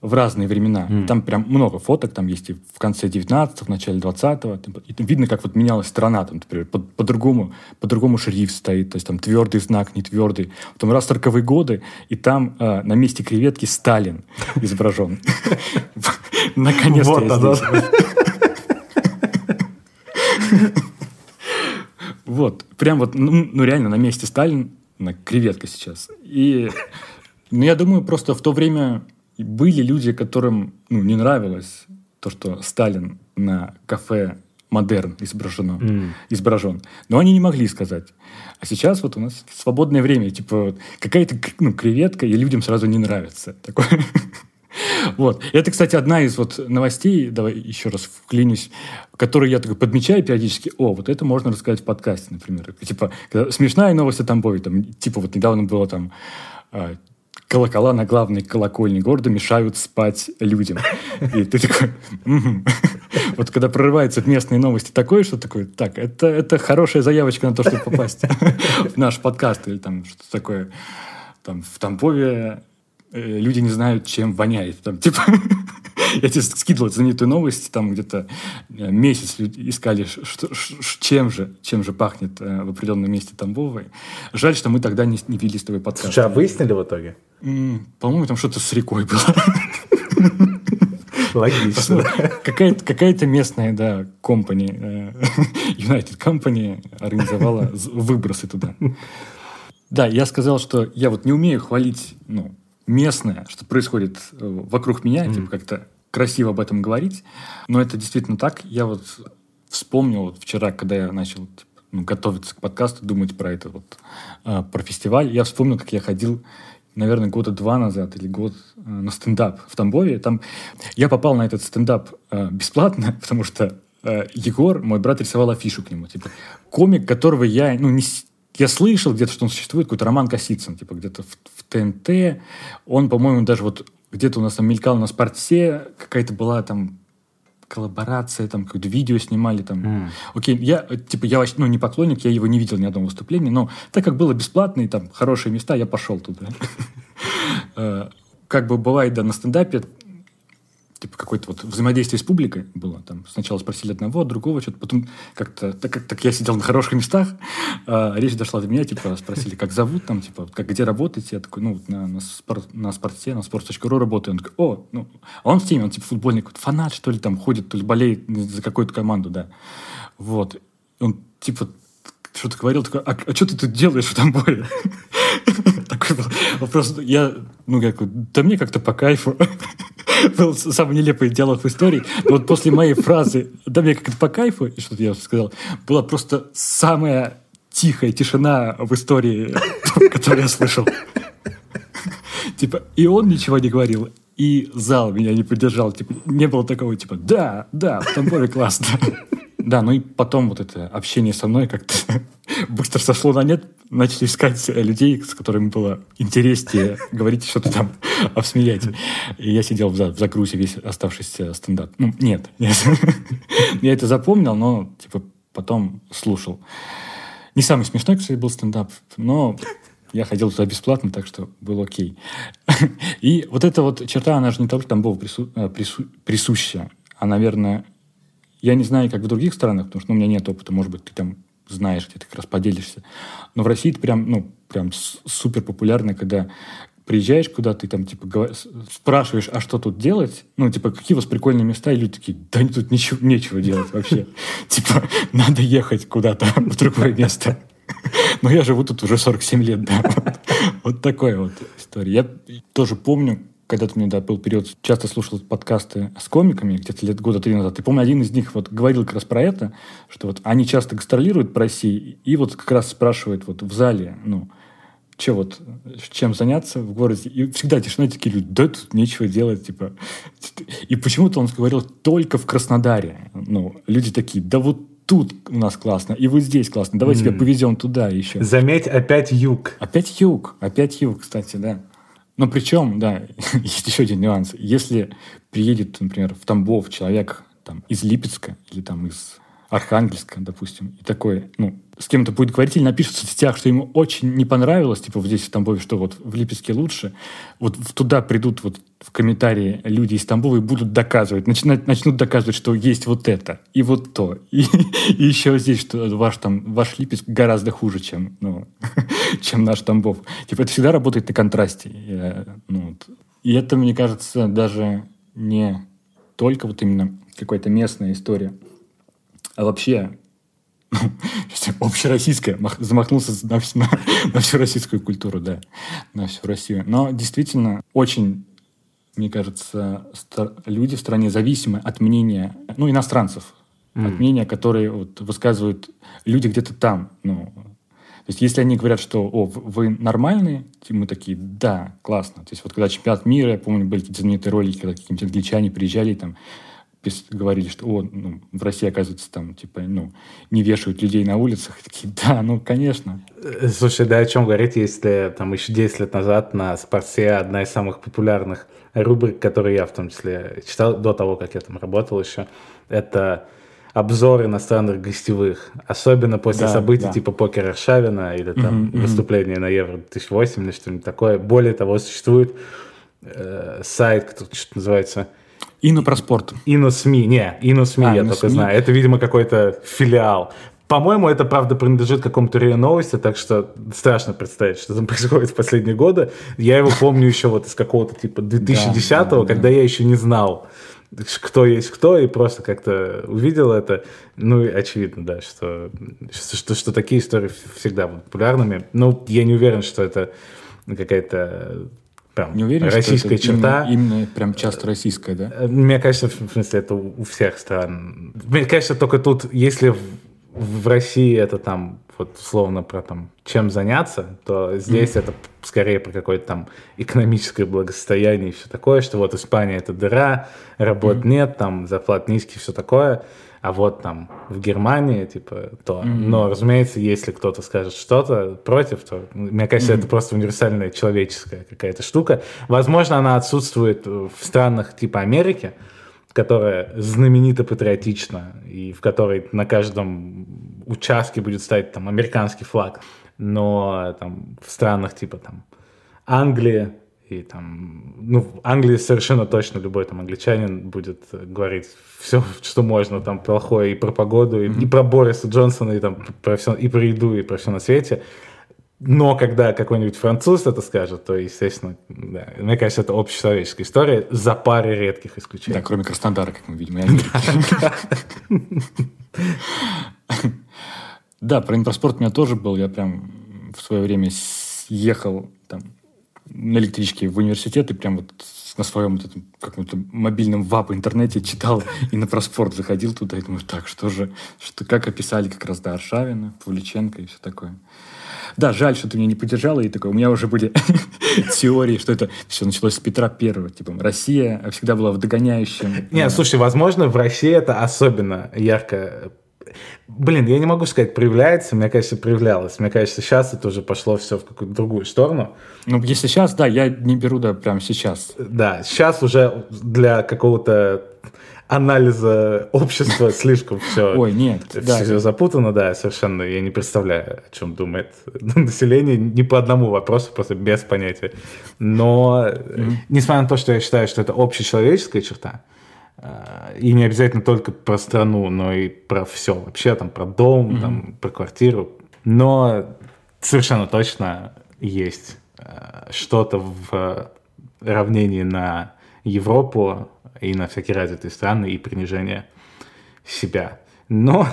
в разные времена. Mm. Там прям много фоток, там есть и в конце 19-го, в начале 20-го. И там видно, как вот менялась страна, там, например, по- по-другому, по-другому шрифт стоит, то есть там твердый знак, не твердый. Потом раз 40 годы, и там э, на месте креветки Сталин изображен. Наконец-то я Вот, прям вот, ну, ну реально на месте Сталин, на креветка сейчас. И, ну я думаю, просто в то время были люди, которым ну, не нравилось то, что Сталин на кафе модерн изображено, mm. изображен. Но они не могли сказать. А сейчас вот у нас свободное время, типа какая-то ну, креветка, и людям сразу не нравится. Такое. Вот. Это, кстати, одна из вот новостей, давай еще раз вклинюсь, которую я такой подмечаю периодически. О, вот это можно рассказать в подкасте, например. Типа, смешная новость о Тамбове. Там, типа, вот недавно было там а, колокола на главной колокольне города мешают спать людям. И ты такой... Вот когда прорывается в местные новости такое, что такое, так, это, это хорошая заявочка на то, чтобы попасть в наш подкаст или там что-то такое. Там в Тампове люди не знают, чем воняет. Там, типа, я тебе скидывал знаменитую новость, там где-то э, месяц искали, что, чем, же, чем же пахнет э, в определенном месте Тамбовой. Жаль, что мы тогда не, не вели с тобой подкаст. Слушай, а выяснили в итоге? По-моему, там что-то с рекой было. Логично. Какая-то, какая-то местная, да, компания, э, United Company организовала выбросы туда. Да, я сказал, что я вот не умею хвалить, ну, местное, что происходит вокруг меня, mm. типа как-то красиво об этом говорить, но это действительно так. Я вот вспомнил вот вчера, когда я начал типа, ну, готовиться к подкасту, думать про это вот, э, про фестиваль, я вспомнил, как я ходил, наверное, года два назад или год э, на стендап в Тамбове. Там я попал на этот стендап э, бесплатно, потому что э, Егор, мой брат, рисовал афишу к нему. Типа, комик, которого я, ну, не, я слышал где-то, что он существует, какой-то Роман Косицын, типа где-то в, в ТНТ. Он, по-моему, даже вот где-то у нас там мелькал на спорте, какая-то была там коллаборация, там какое-то видео снимали там. Mm. Окей, я типа я ну не поклонник, я его не видел ни одного выступления, но так как было бесплатно и там хорошие места, я пошел туда. Э, как бы бывает, да, на стендапе типа какое-то вот взаимодействие с публикой было. Там сначала спросили одного, другого, что-то потом как-то, так как так я сидел на хороших местах, э, речь дошла до меня, типа спросили, как зовут, там, типа, как где работаете, я такой, ну, на, на, спорт, на спорте, на sports.ru работаю. Он такой, о, ну, а он в теме, он типа футбольный фанат, что ли, там ходит, то ли болеет за какую-то команду, да. Вот. Он типа что-то говорил, такой, а, а что ты тут делаешь в Тамбове? Вопрос. Я, ну, как, да мне как-то по кайфу. Был самый нелепый диалог в истории. Но вот после моей фразы «да мне как-то по кайфу», и что-то я сказал, была просто самая тихая тишина в истории, которую я слышал. Типа, и он ничего не говорил, и зал меня не поддержал. Типа, не было такого, типа, да, да, в Тамбове классно. Да, ну и потом вот это общение со мной как-то быстро сошло на нет. Начали искать людей, с которыми было интереснее говорить что-то там, обсмеять. И я сидел в, загрузе весь оставшийся стендап. Ну, нет, нет. Я это запомнил, но типа потом слушал. Не самый смешной, кстати, был стендап, но я ходил туда бесплатно, так что было окей. И вот эта вот черта, она же не только Тамбову прису, э, прису, присуща, а, наверное, я не знаю, как в других странах, потому что ну, у меня нет опыта, может быть, ты там знаешь, где ты как раз поделишься. Но в России это прям, ну, прям супер популярно, когда приезжаешь куда-то и там, типа, спрашиваешь, а что тут делать? Ну, типа, какие у вас прикольные места? И люди такие, да тут ничего, нечего делать вообще. Типа, надо ехать куда-то в другое место. Но я живу тут уже 47 лет, да. Вот такая вот история. Я тоже помню, когда-то меня да, был период, часто слушал подкасты с комиками, где-то лет года три назад. И помню, один из них вот говорил как раз про это, что вот они часто гастролируют по России, и вот как раз спрашивают вот в зале, ну, что вот, чем заняться в городе. И всегда тишина, такие люди, да тут нечего делать, типа. И почему-то он говорил только в Краснодаре. Ну, люди такие, да вот тут у нас классно, и вот здесь классно, давай mm. тебя повезем туда еще. Заметь, опять юг. Опять юг, опять юг, кстати, да. Но причем, да, есть еще один нюанс. Если приедет, например, в Тамбов человек там, из Липецка или там из Архангельска, допустим, и такой, ну, с кем-то будет говорить или напишет в соцсетях, что ему очень не понравилось, типа, вот здесь в Тамбове, что вот в Липецке лучше, вот туда придут вот в комментарии люди из Тамбова и будут доказывать, начинать, начнут доказывать, что есть вот это, и вот то, и, и еще здесь, что ваш там, ваш Липецк гораздо хуже, чем, ну, чем наш Тамбов. Типа, это всегда работает на контрасте. И, ну, вот. и это, мне кажется, даже не только вот именно какая-то местная история, а вообще общероссийская, замахнулся на, на, на всю российскую культуру, да, на всю Россию. Но действительно очень, мне кажется, люди в стране зависимы от мнения, ну, иностранцев, mm. от мнения, которые вот, высказывают люди где-то там. Ну, то есть, если они говорят, что «О, вы нормальные», мы такие «Да, классно». То есть, вот когда чемпионат мира, я помню, были какие-то знаменитые ролики, когда какие-нибудь англичане приезжали, там, говорили, что о, ну, в России, оказывается, там, типа, ну, не вешают людей на улицах. Такие, да, ну, конечно. Э, слушай, да о чем говорить, если там еще 10 лет назад на Спорте одна из самых популярных рубрик, которые я в том числе читал до того, как я там работал еще, это обзор иностранных гостевых, особенно после да, событий да. типа покера Аршавина или там mm-hmm, выступления mm-hmm. на Евро 2008 или что-нибудь такое. Более того, существует э, сайт, который что называется Ино про спорт. Ино СМИ, не, Ино СМИ, а, я Ино только знаю. Это, видимо, какой-то филиал. По-моему, это, правда, принадлежит какому-то РИА Новости, так что страшно представить, что там происходит в последние годы. Я его помню еще вот из какого-то типа 2010-го, да, когда да. я еще не знал, кто есть кто, и просто как-то увидел это. Ну, очевидно, да, что, что, что, что такие истории всегда будут популярными. Ну, я не уверен, что это какая-то прям не уверен, российская что это черта. Именно, именно прям часто российская, да? Э, мне кажется, в смысле, это у всех стран. Мне кажется, только тут, если в, в России это там вот условно про там чем заняться, то здесь mm-hmm. это скорее про какое-то там экономическое благосостояние и все такое, что вот Испания это дыра, работ mm-hmm. нет, там зарплат низкие, все такое, а вот там в Германии типа то. Mm-hmm. Но, разумеется, если кто-то скажет что-то против, то мне кажется, mm-hmm. это просто универсальная человеческая какая-то штука. Возможно, она отсутствует в странах типа Америки, которая знаменита патриотична и в которой на каждом участке будет стоять там американский флаг, но там в странах типа там Англии и там, ну, в Англии совершенно точно любой там англичанин будет говорить все, что можно, там, плохое и про погоду, и, mm-hmm. и про Бориса Джонсона, и там про все, и про еду, и про все на свете. Но когда какой-нибудь француз это скажет, то, естественно, да, мне кажется, это общечеловеческая история за парой редких исключений. Да, кроме Краснодара, как мы видим. Да, про инфраспорт у меня тоже был. Я прям в свое время ехал там на электричке в университет и прям вот на своем вот этом каком-то мобильном вап интернете читал и на проспорт заходил туда и думаю, так, что же, что, как описали как раз, да, Аршавина, Павличенко и все такое. Да, жаль, что ты меня не поддержала, и такое, у меня уже были теории, что это все началось с Петра Первого. Типа, Россия всегда была в догоняющем... Не, слушай, возможно, в России это особенно ярко Блин, я не могу сказать, проявляется, мне кажется, проявлялось. Мне кажется, сейчас это уже пошло все в какую-то другую сторону. Ну, если сейчас, да, я не беру, да, прямо сейчас. Да, сейчас уже для какого-то анализа общества слишком все, Ой, нет, все, да. запутано, да, совершенно я не представляю, о чем думает население ни по одному вопросу, просто без понятия. Но, mm-hmm. несмотря на то, что я считаю, что это общечеловеческая черта, и не обязательно только про страну, но и про все вообще, там, про дом, mm-hmm. там, про квартиру, но совершенно точно есть э, что-то в равнении на Европу, и на всякие развитые страны, и принижение себя. Но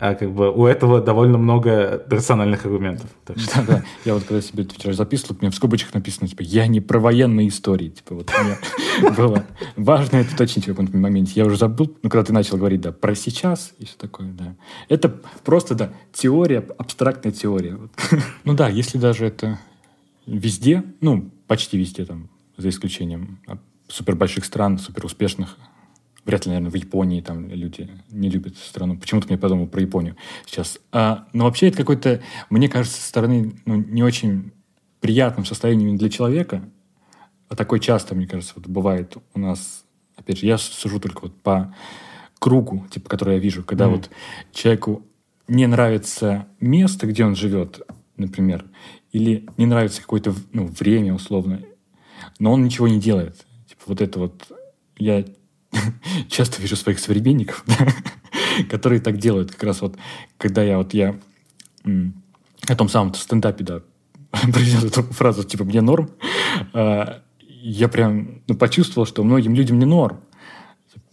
а, как бы у этого довольно много рациональных аргументов. Так что... Да, да. Я вот когда себе вчера записывал, у меня в скобочках написано, типа, я не про военные истории. Типа, вот мне было важно это уточнить в каком-то моменте. Я уже забыл, ну, когда ты начал говорить, да, про сейчас и все такое, да. Это просто, да, теория, абстрактная теория. Ну да, если даже это везде, ну, почти везде там, за исключением супер больших стран, супер успешных. Вряд ли, наверное, в Японии там люди не любят страну. Почему-то мне подумал про Японию сейчас. А, но вообще это какой-то, мне кажется, со стороны ну, не очень приятным состоянием для человека. А такое часто, мне кажется, вот бывает у нас. Опять же, я сужу только вот по кругу, типа, который я вижу, когда mm-hmm. вот человеку не нравится место, где он живет, например, или не нравится какое-то ну, время условно, но он ничего не делает вот это вот я часто вижу своих современников, которые так делают. Как раз вот, когда я вот я о том самом стендапе, да, произнес эту фразу, типа, мне норм, а, я прям ну, почувствовал, что многим людям не норм.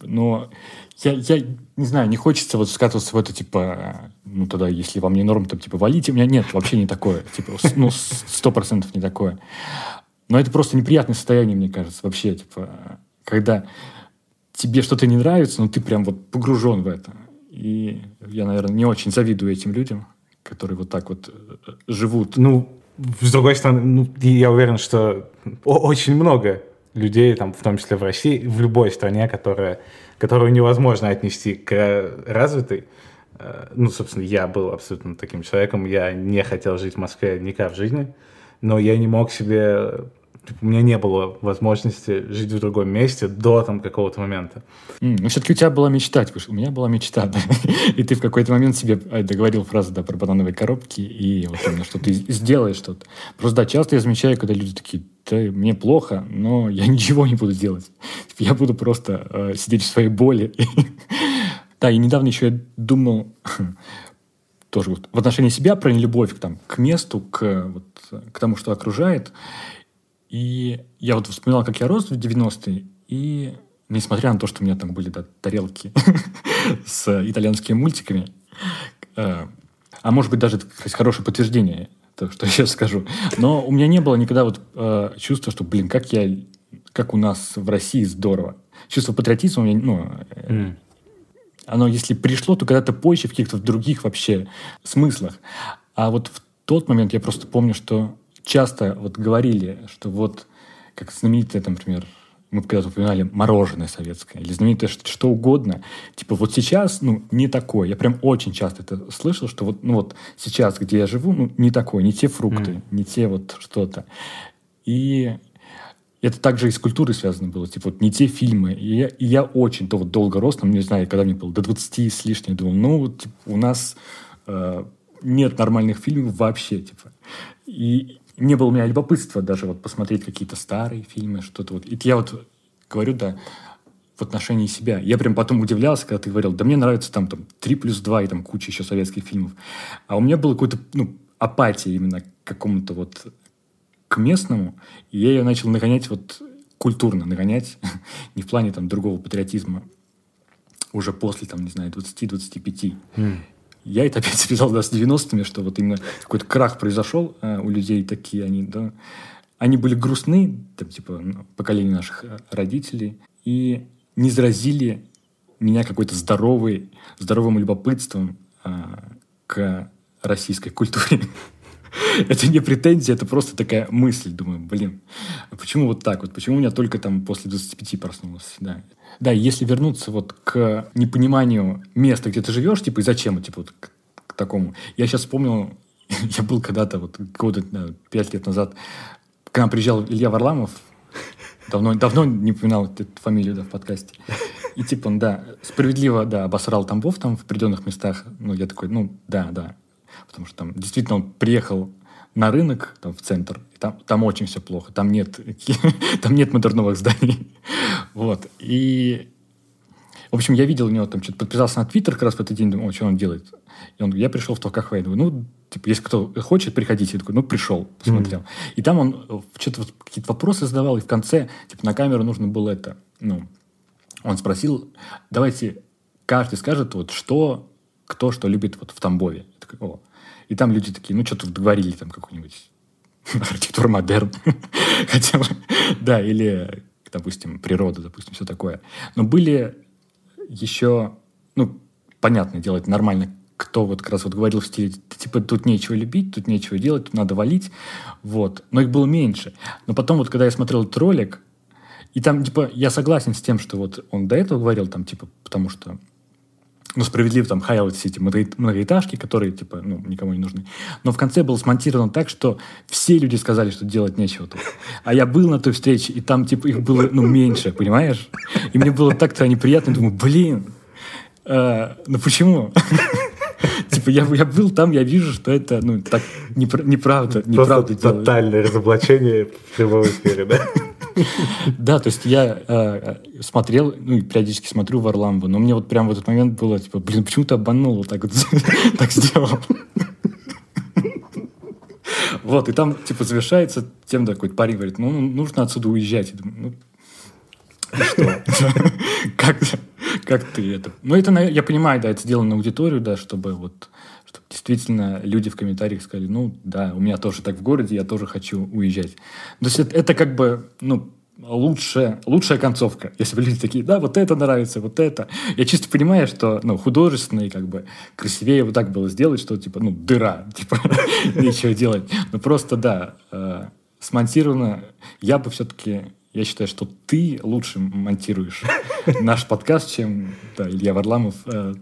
Но я, я не знаю, не хочется вот скатываться в это, типа, ну, тогда, если вам не норм, то, типа, валите. У меня нет, вообще не такое. Типа, ну, сто процентов не такое. Но это просто неприятное состояние, мне кажется, вообще, типа, когда тебе что-то не нравится, но ты прям вот погружен в это. И я, наверное, не очень завидую этим людям, которые вот так вот э, живут. Ну, с другой стороны, ну, я уверен, что очень много людей, там, в том числе в России, в любой стране, которая, которую невозможно отнести к развитой. Э, ну, собственно, я был абсолютно таким человеком. Я не хотел жить в Москве никак в жизни, но я не мог себе у меня не было возможности жить в другом месте до там какого-то момента. Mm, ну, все-таки у тебя была мечта, типа, у меня была мечта, да. И ты в какой-то момент себе э, договорил фразу, да, про банановые коробки, и вот именно, что ты сделаешь что-то. Просто, да, часто я замечаю, когда люди такие, да, мне плохо, но я ничего не буду делать. Типа, я буду просто э, сидеть в своей боли. Да, и недавно еще я думал, тоже вот в отношении себя про нелюбовь там, к месту, к, вот, к тому, что окружает. И я вот вспоминал, как я рос в 90-е, и несмотря на то, что у меня там были да, тарелки с итальянскими мультиками, э, а может быть даже кстати, хорошее подтверждение, то, что я сейчас скажу, но у меня не было никогда вот э, чувства, что, блин, как я, как у нас в России здорово. Чувство патриотизма у меня, ну, mm. оно если пришло, то когда-то позже в каких-то других вообще смыслах. А вот в тот момент я просто помню, что часто вот говорили, что вот как знаменитое, например, мы когда-то упоминали мороженое советское или знаменитое что, что угодно. Типа вот сейчас, ну, не такое. Я прям очень часто это слышал, что вот, ну вот сейчас, где я живу, ну, не такое, не те фрукты, mm. не те вот что-то. И это также и с культурой связано было. Типа вот не те фильмы. И я, и я очень то вот долго рос, там, не знаю, когда мне было до 20 с лишним, думал, ну, типа, у нас э, нет нормальных фильмов вообще, типа. И не было у меня любопытства даже вот посмотреть какие-то старые фильмы, что-то вот. И я вот говорю, да, в отношении себя. Я прям потом удивлялся, когда ты говорил, да мне нравится там, там 3 плюс 2 и там куча еще советских фильмов. А у меня была какая-то ну, апатия именно к какому-то вот к местному, и я ее начал нагонять вот культурно, нагонять, не в плане там другого патриотизма, уже после, там, не знаю, 20-25. Mm я это опять связал да, с 90-ми, что вот именно какой-то крах произошел э, у людей такие, они, да, они были грустны, там, типа, поколение наших э, родителей, и не заразили меня какой-то здоровой, здоровым любопытством э, к российской культуре. это не претензия, это просто такая мысль. Думаю, блин, а почему вот так вот? Почему у меня только там после 25 проснулось? Да. Да, если вернуться вот к непониманию места, где ты живешь, типа, и зачем, типа, вот к, к такому. Я сейчас вспомнил, я был когда-то, вот года пять лет назад, к нам приезжал Илья Варламов, давно, давно не упоминал эту фамилию да, в подкасте. И типа он, да, справедливо, да, обосрал Тамбов там в определенных местах. Ну, я такой, ну, да, да. Потому что там действительно он приехал на рынок, там, в центр, и там, там очень все плохо, там нет, там нет модерновых зданий. вот. И, в общем, я видел у него там, что-то подписался на Твиттер как раз в этот день, думал, что он делает. И он, я пришел в Толкахвей, думаю, ну, типа, если кто хочет, приходите. Я такой, ну, пришел, посмотрел. Mm-hmm. И там он э, что-то вот какие-то вопросы задавал, и в конце, типа, на камеру нужно было это, ну, он спросил, давайте каждый скажет, вот, что, кто что любит вот в Тамбове. Я такой, о, и там люди такие, ну, что-то договорили там какую-нибудь архитектура модерн. Хотя бы, да, или, допустим, природа, допустим, все такое. Но были еще, ну, понятное дело, это нормально, кто вот как раз вот говорил в стиле, типа, тут нечего любить, тут нечего делать, тут надо валить, вот. Но их было меньше. Но потом вот, когда я смотрел этот ролик, и там, типа, я согласен с тем, что вот он до этого говорил, там, типа, потому что ну, справедливо там хаялать все эти многоэтажки, которые, типа, ну, никому не нужны. Но в конце было смонтировано так, что все люди сказали, что делать нечего тут. А я был на той встрече, и там, типа, их было, ну, меньше, понимаешь? И мне было так-то неприятно. Думаю, блин, э, ну почему? Типа, я, я был там, я вижу, что это, ну, так неправда, неправда делают. тотальное разоблачение в прямом эфире, да? Да, то есть я э, смотрел, ну, и периодически смотрю Варламова, но мне вот прям в этот момент было, типа, блин, почему ты обманул, так вот так сделал? Вот, и там, типа, завершается тем, такой парень говорит, ну, нужно отсюда уезжать. Я думаю, ну, что? как, как ты это? Ну, это, я понимаю, да, это сделано на аудиторию, да, чтобы вот чтобы действительно люди в комментариях сказали, ну, да, у меня тоже так в городе, я тоже хочу уезжать. То есть это, это как бы, ну, лучше, лучшая концовка. Если бы люди такие, да, вот это нравится, вот это. Я чисто понимаю, что ну, художественно и как бы красивее вот так было сделать, что типа, ну, дыра, типа, нечего делать. Ну, просто, да, э, смонтировано. Я бы все-таки, я считаю, что ты лучше монтируешь наш подкаст, чем да, Илья Варламов э,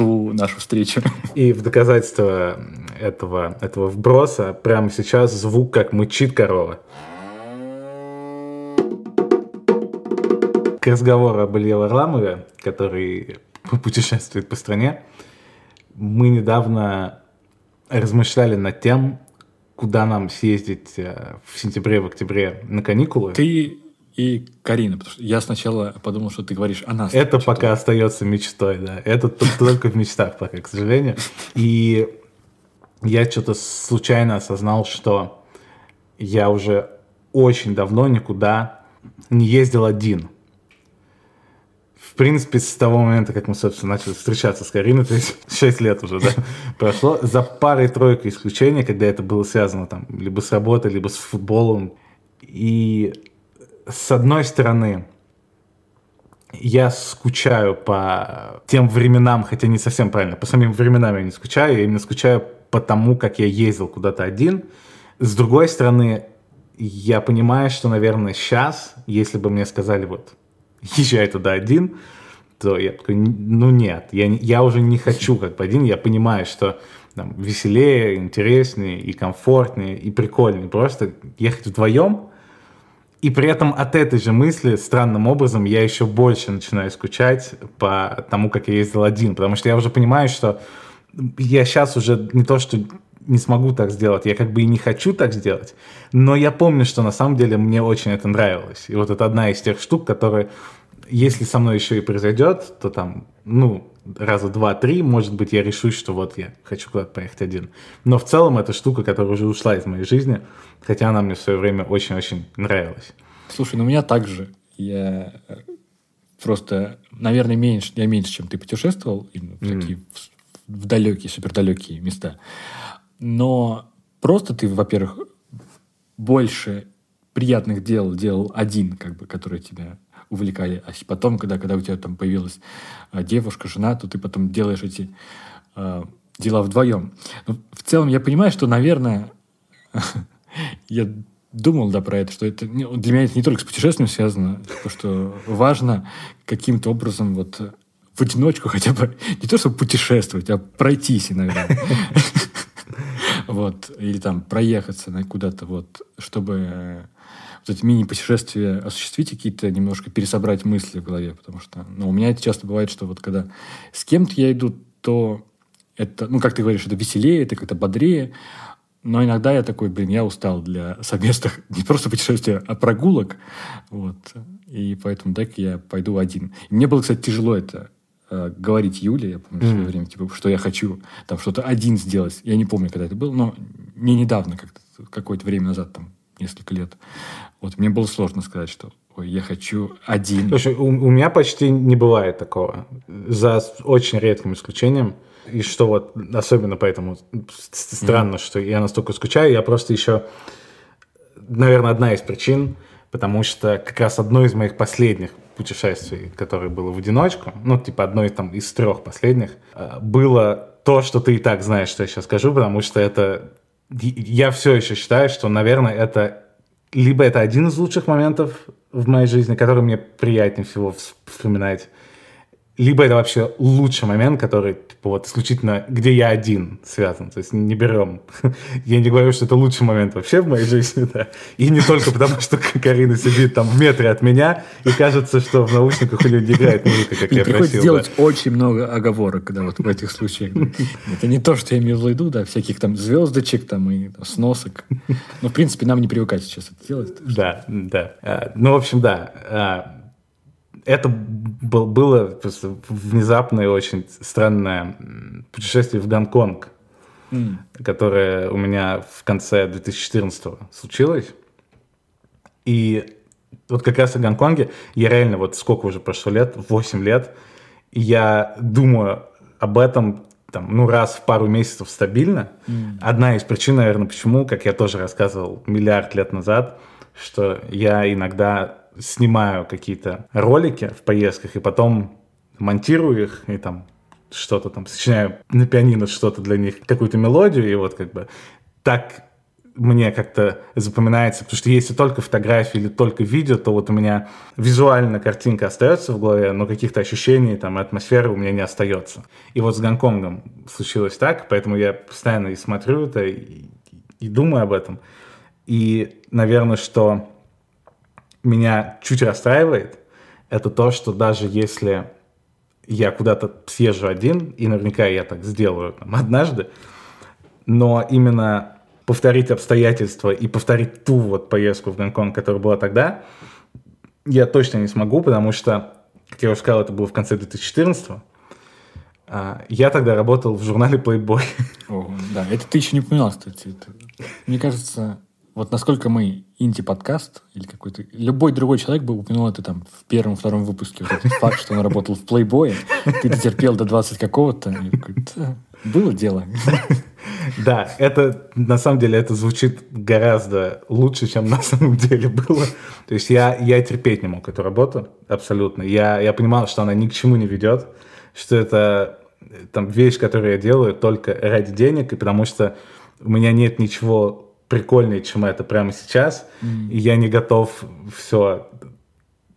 ту нашу встречу. И в доказательство этого, этого вброса прямо сейчас звук, как мычит корова. к разговору об Илье Варламове, который путешествует по стране, мы недавно размышляли над тем, куда нам съездить э, в сентябре, в октябре на каникулы. Ты и Карина, потому что я сначала подумал, что ты говоришь о нас. Это пока остается мечтой, да. Это только в мечтах пока, к сожалению. И я что-то случайно осознал, что я уже очень давно никуда не ездил один в принципе, с того момента, как мы, собственно, начали встречаться с Кариной, то есть 6 лет уже, да, прошло, за парой-тройкой исключений, когда это было связано там либо с работой, либо с футболом. И с одной стороны, я скучаю по тем временам, хотя не совсем правильно, по самим временам я не скучаю, я именно скучаю по тому, как я ездил куда-то один. С другой стороны, я понимаю, что, наверное, сейчас, если бы мне сказали вот езжай туда один, то я такой, ну нет, я, я уже не хочу как бы один, я понимаю, что там, веселее, интереснее и комфортнее и прикольнее просто ехать вдвоем, и при этом от этой же мысли, странным образом, я еще больше начинаю скучать по тому, как я ездил один, потому что я уже понимаю, что я сейчас уже не то, что не смогу так сделать, я как бы и не хочу так сделать, но я помню, что на самом деле мне очень это нравилось. И вот это одна из тех штук, которые, если со мной еще и произойдет, то там, ну, раза два-три, может быть, я решусь, что вот я хочу куда-то поехать один. Но в целом это штука, которая уже ушла из моей жизни, хотя она мне в свое время очень-очень нравилась. Слушай, ну у меня также. Я э, просто, наверное, меньше, я меньше, чем ты путешествовал в mm. такие в, далекие, супердалекие места. Но просто ты, во-первых, больше приятных дел делал один, как бы, которые тебя увлекали. А потом, когда, когда у тебя там появилась а, девушка, жена, то ты потом делаешь эти а, дела вдвоем. Но в целом я понимаю, что, наверное, я думал, да, про это, что это для меня это не только с путешествием связано, то, что важно каким-то образом вот в одиночку хотя бы не то, чтобы путешествовать, а пройтись иногда. Вот, или там проехаться куда-то, вот, чтобы э, вот эти мини-путешествия осуществить, какие-то немножко пересобрать мысли в голове, потому что, ну, у меня это часто бывает, что вот когда с кем-то я иду, то это, ну, как ты говоришь, это веселее, это как-то бодрее, но иногда я такой, блин, я устал для совместных не просто путешествия, а прогулок, вот, и поэтому так я пойду один. И мне было, кстати, тяжело это э, говорить Юле, я помню, mm. в свое время, типа, что я хочу там что-то один сделать. Я не помню, когда это было, но не недавно, как-то какое-то время назад, там, несколько лет. Вот мне было сложно сказать, что ой, я хочу один. Слушай, у, у меня почти не бывает такого. За очень редким исключением. И что вот, особенно поэтому странно, mm. что я настолько скучаю. Я просто еще, наверное, одна из причин, потому что как раз одно из моих последних путешествий, которое было в одиночку, ну, типа одно из, там, из трех последних, э, было то, что ты и так знаешь, что я сейчас скажу, потому что это... Я все еще считаю, что, наверное, это либо это один из лучших моментов в моей жизни, который мне приятнее всего вспоминать, либо это вообще лучший момент, который типа, вот исключительно, где я один связан. То есть не берем. я не говорю, что это лучший момент вообще в моей жизни, да. И не только потому, что Карина сидит там в метре от меня, и кажется, что в наушниках у нее не играет музыка, как и я приходится просил. делать да. очень много оговорок, когда вот в этих случаях. Это не то, что я имею в виду, да, всяких там звездочек там и там, сносок. Но, в принципе, нам не привыкать сейчас это делать. Да, да. А, ну, в общем, да а, это было просто внезапное очень странное путешествие в Гонконг, mm. которое у меня в конце 2014 случилось. И вот как раз в Гонконге я реально, вот сколько уже прошло лет, 8 лет, я думаю об этом там, ну, раз в пару месяцев стабильно. Mm. Одна из причин, наверное, почему, как я тоже рассказывал миллиард лет назад, что я иногда снимаю какие-то ролики в поездках и потом монтирую их и там что-то там сочиняю на пианино что-то для них, какую-то мелодию, и вот как бы так мне как-то запоминается, потому что если только фотографии или только видео, то вот у меня визуально картинка остается в голове, но каких-то ощущений, там, атмосферы у меня не остается. И вот с Гонконгом случилось так, поэтому я постоянно и смотрю это, и, и думаю об этом. И, наверное, что меня чуть расстраивает, это то, что даже если я куда-то съезжу один, и наверняка я так сделаю там, однажды, но именно повторить обстоятельства и повторить ту вот поездку в Гонконг, которая была тогда, я точно не смогу, потому что, как я уже сказал, это было в конце 2014 а, я тогда работал в журнале Playboy. О, да, это ты еще не упоминал, кстати. Это, мне кажется, вот насколько мы инди-подкаст или какой-то... Любой другой человек бы упомянул это там в первом-втором выпуске. Вот этот факт, что он работал в Playboy. Ты дотерпел до 20 какого-то. Было дело. Да, это на самом деле это звучит гораздо лучше, чем на самом деле было. То есть я, я терпеть не мог эту работу абсолютно. Я, я понимал, что она ни к чему не ведет, что это там вещь, которую я делаю только ради денег, и потому что у меня нет ничего прикольнее, чем это прямо сейчас, mm. и я не готов все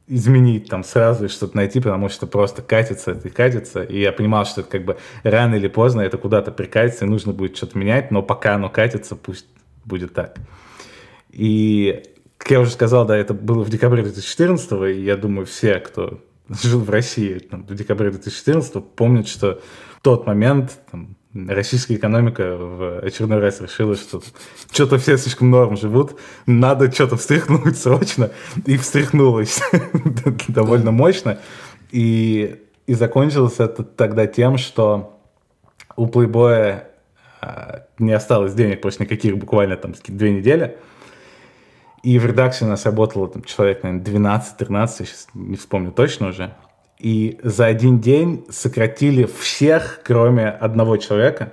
изменить там сразу и что-то найти, потому что просто катится это и катится. И я понимал, что это как бы рано или поздно это куда-то прикатится, и нужно будет что-то менять, но пока оно катится, пусть будет так. И, как я уже сказал, да, это было в декабре 2014, и я думаю, все, кто жил в России там, в декабре 2014, помнят, что в тот момент там, российская экономика в очередной раз решила, что что-то все слишком норм живут, надо что-то встряхнуть срочно, и встряхнулось довольно мощно. И, и закончилось это тогда тем, что у плейбоя а, не осталось денег после никаких буквально там две недели. И в редакции у нас работало там, человек, наверное, 12-13, сейчас не вспомню точно уже и за один день сократили всех, кроме одного человека,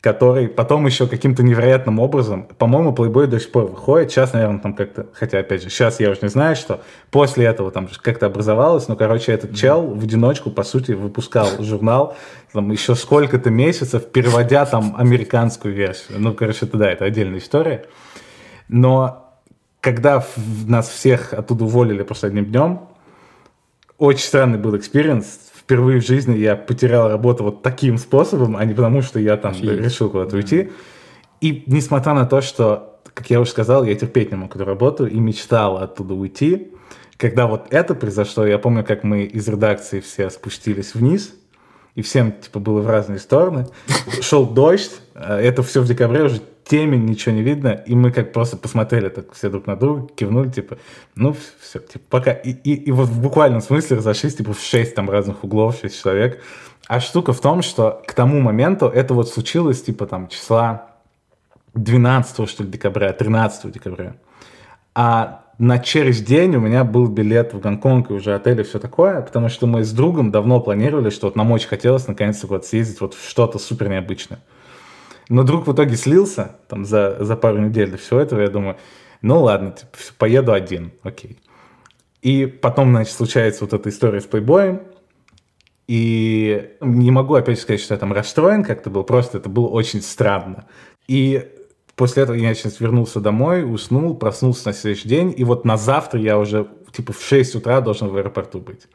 который потом еще каким-то невероятным образом, по-моему, Playboy до сих пор выходит, сейчас, наверное, там как-то, хотя, опять же, сейчас я уже не знаю, что после этого там как-то образовалось, но, короче, этот чел в одиночку, по сути, выпускал журнал там еще сколько-то месяцев, переводя там американскую версию. Ну, короче, это да, это отдельная история. Но когда нас всех оттуда уволили просто одним днем, очень странный был experience. Впервые в жизни я потерял работу вот таким способом, а не потому, что я там Офигеть. решил куда-то уйти. И несмотря на то, что, как я уже сказал, я терпеть не мог эту работу и мечтал оттуда уйти, когда вот это произошло, я помню, как мы из редакции все спустились вниз, и всем типа было в разные стороны. Шел дождь, э, это все в декабре уже темень, ничего не видно, и мы как просто посмотрели так все друг на друга, кивнули, типа, ну, все, типа, пока. И, и, и вот в буквальном смысле разошлись, типа, в шесть там разных углов, шесть человек. А штука в том, что к тому моменту это вот случилось, типа, там, числа 12 что ли, декабря, 13 декабря. А на через день у меня был билет в Гонконг и уже отель и все такое, потому что мы с другом давно планировали, что вот нам очень хотелось наконец-то вот съездить вот в что-то супер необычное. Но друг в итоге слился там за, за пару недель до всего этого. Я думаю, ну ладно, типа, поеду один, окей. И потом, значит, случается вот эта история с плейбоем. И не могу опять сказать, что я там расстроен как-то был, просто это было очень странно. И после этого я, сейчас вернулся домой, уснул, проснулся на следующий день, и вот на завтра я уже, типа, в 6 утра должен в аэропорту быть.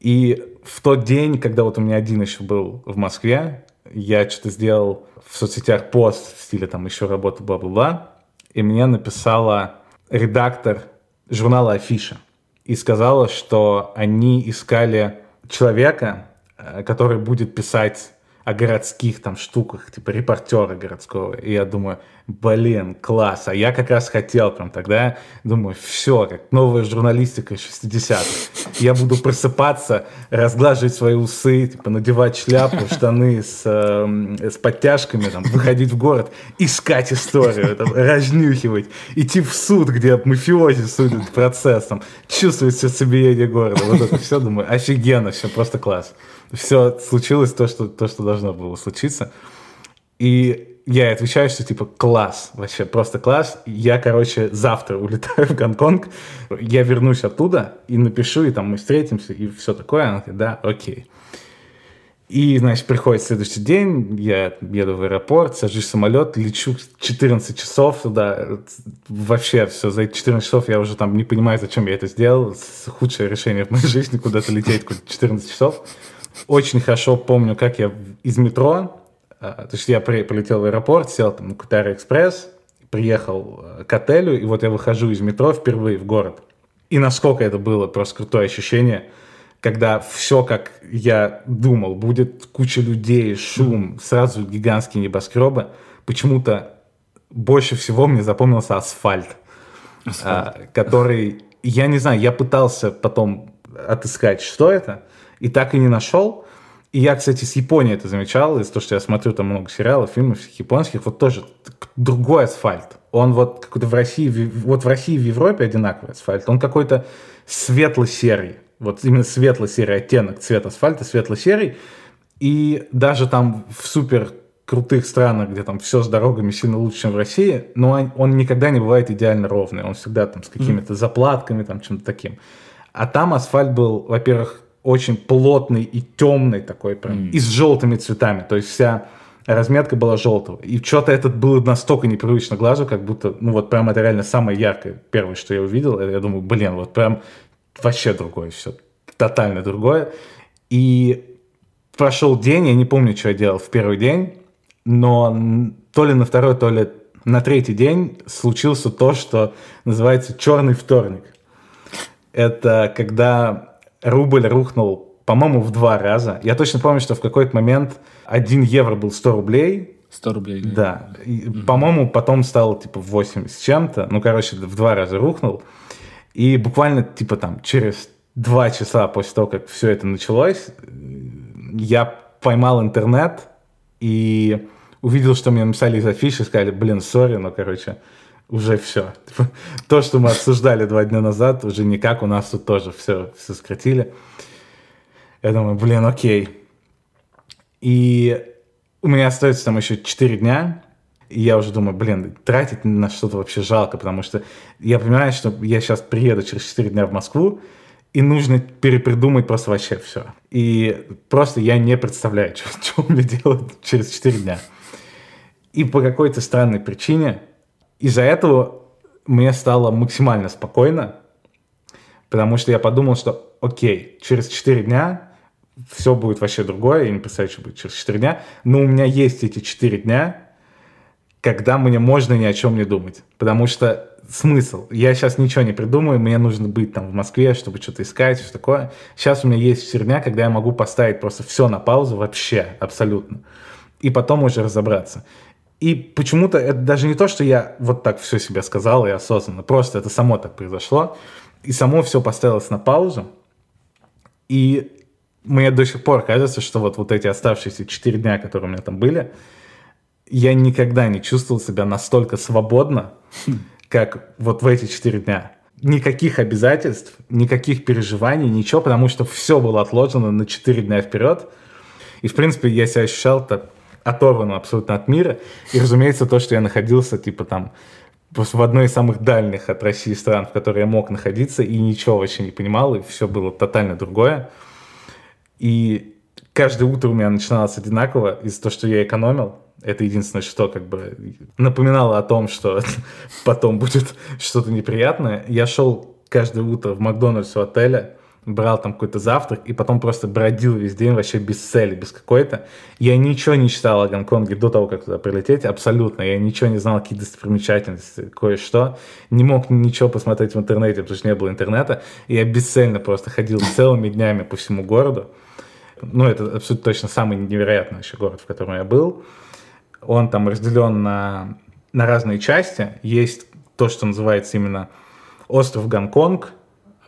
И в тот день, когда вот у меня один еще был в Москве, я что-то сделал в соцсетях пост в стиле там еще работа, бла-бла-бла, и мне написала редактор журнала «Афиша» и сказала, что они искали человека, э, который будет писать о городских там штуках, типа репортера городского. И я думаю, блин, класс. А я как раз хотел прям тогда, думаю, все, как новая журналистика 60-х. Я буду просыпаться, разглаживать свои усы, типа надевать шляпу, штаны с, э, с подтяжками, там, выходить в город, искать историю, там, разнюхивать, идти в суд, где мафиози судят процесс, там, чувствовать сердцебиение города. Вот это все, думаю, офигенно, все просто класс все случилось то, что, то, что должно было случиться. И я отвечаю, что типа класс, вообще просто класс. Я, короче, завтра улетаю в Гонконг, я вернусь оттуда и напишу, и там мы встретимся, и все такое. Она говорит, да, окей. И, значит, приходит следующий день, я еду в аэропорт, сажусь в самолет, лечу 14 часов туда. Вообще все, за эти 14 часов я уже там не понимаю, зачем я это сделал. Худшее решение в моей жизни, куда-то лететь 14 часов. Очень хорошо помню, как я из метро, то есть я полетел в аэропорт, сел там на Кутаре Экспресс, приехал э, к отелю, и вот я выхожу из метро впервые в город. И насколько это было просто крутое ощущение – когда все, как я думал, будет куча людей, шум, сразу гигантские небоскребы, почему-то больше всего мне запомнился асфальт, асфальт. А, который, я не знаю, я пытался потом отыскать, что это, и так и не нашел. И я, кстати, с Японии это замечал, из того, что я смотрю там много сериалов, фильмов японских, вот тоже другой асфальт. Он вот какой-то в России, вот в России, в Европе одинаковый асфальт, он какой-то светло-серый вот именно светло-серый оттенок цвета асфальта, светло-серый. И даже там в супер крутых странах, где там все с дорогами сильно лучше, чем в России, но он, он никогда не бывает идеально ровный. Он всегда там с какими-то заплатками, там чем-то таким. А там асфальт был, во-первых, очень плотный и темный такой, прям, mm. и с желтыми цветами. То есть вся разметка была желтого. И что-то это было настолько непривычно глазу, как будто, ну вот прям это реально самое яркое, первое, что я увидел. Я думаю, блин, вот прям вообще другое все, тотально другое. И прошел день, я не помню, что я делал в первый день, но то ли на второй, то ли на третий день случился то, что называется черный вторник. Это когда рубль рухнул, по-моему, в два раза. Я точно помню, что в какой-то момент 1 евро был 100 рублей. 100 рублей. Да. И, угу. По-моему, потом стало типа 80 с чем-то. Ну, короче, в два раза рухнул. И буквально, типа, там, через два часа после того, как все это началось, я поймал интернет и увидел, что мне написали из афиши, сказали, блин, сори, но, короче, уже все. То, что мы обсуждали два дня назад, уже никак, у нас тут тоже все, все сократили. Я думаю, блин, окей. И у меня остается там еще 4 дня, и я уже думаю, блин, тратить на что-то вообще жалко, потому что я понимаю, что я сейчас приеду через 4 дня в Москву, и нужно перепридумать просто вообще все. И просто я не представляю, что, что мне делать через 4 дня. И по какой-то странной причине из-за этого мне стало максимально спокойно, потому что я подумал, что окей, через 4 дня все будет вообще другое, я не представляю, что будет через 4 дня, но у меня есть эти 4 дня, когда мне можно ни о чем не думать. Потому что смысл? Я сейчас ничего не придумаю, мне нужно быть там в Москве, чтобы что-то искать, что такое. Сейчас у меня есть херня, когда я могу поставить просто все на паузу вообще, абсолютно. И потом уже разобраться. И почему-то это даже не то, что я вот так все себе сказал и осознанно, просто это само так произошло. И само все поставилось на паузу. И мне до сих пор кажется, что вот, вот эти оставшиеся четыре дня, которые у меня там были, я никогда не чувствовал себя настолько свободно, как вот в эти четыре дня. Никаких обязательств, никаких переживаний, ничего, потому что все было отложено на четыре дня вперед. И, в принципе, я себя ощущал так оторванным абсолютно от мира. И, разумеется, то, что я находился, типа, там, в одной из самых дальних от России стран, в которой я мог находиться, и ничего вообще не понимал, и все было тотально другое. И каждое утро у меня начиналось одинаково из-за того, что я экономил. Это единственное, что как бы напоминало о том, что потом будет что-то неприятное. Я шел каждое утро в Макдональдс у отеля, брал там какой-то завтрак и потом просто бродил весь день вообще без цели, без какой-то. Я ничего не читал о Гонконге до того, как туда прилететь, абсолютно. Я ничего не знал, какие достопримечательности, кое-что. Не мог ничего посмотреть в интернете, потому что не было интернета. И я бесцельно просто ходил целыми днями по всему городу. Ну, это абсолютно точно самый невероятный еще город, в котором я был он там разделен на, на разные части. Есть то, что называется именно остров Гонконг,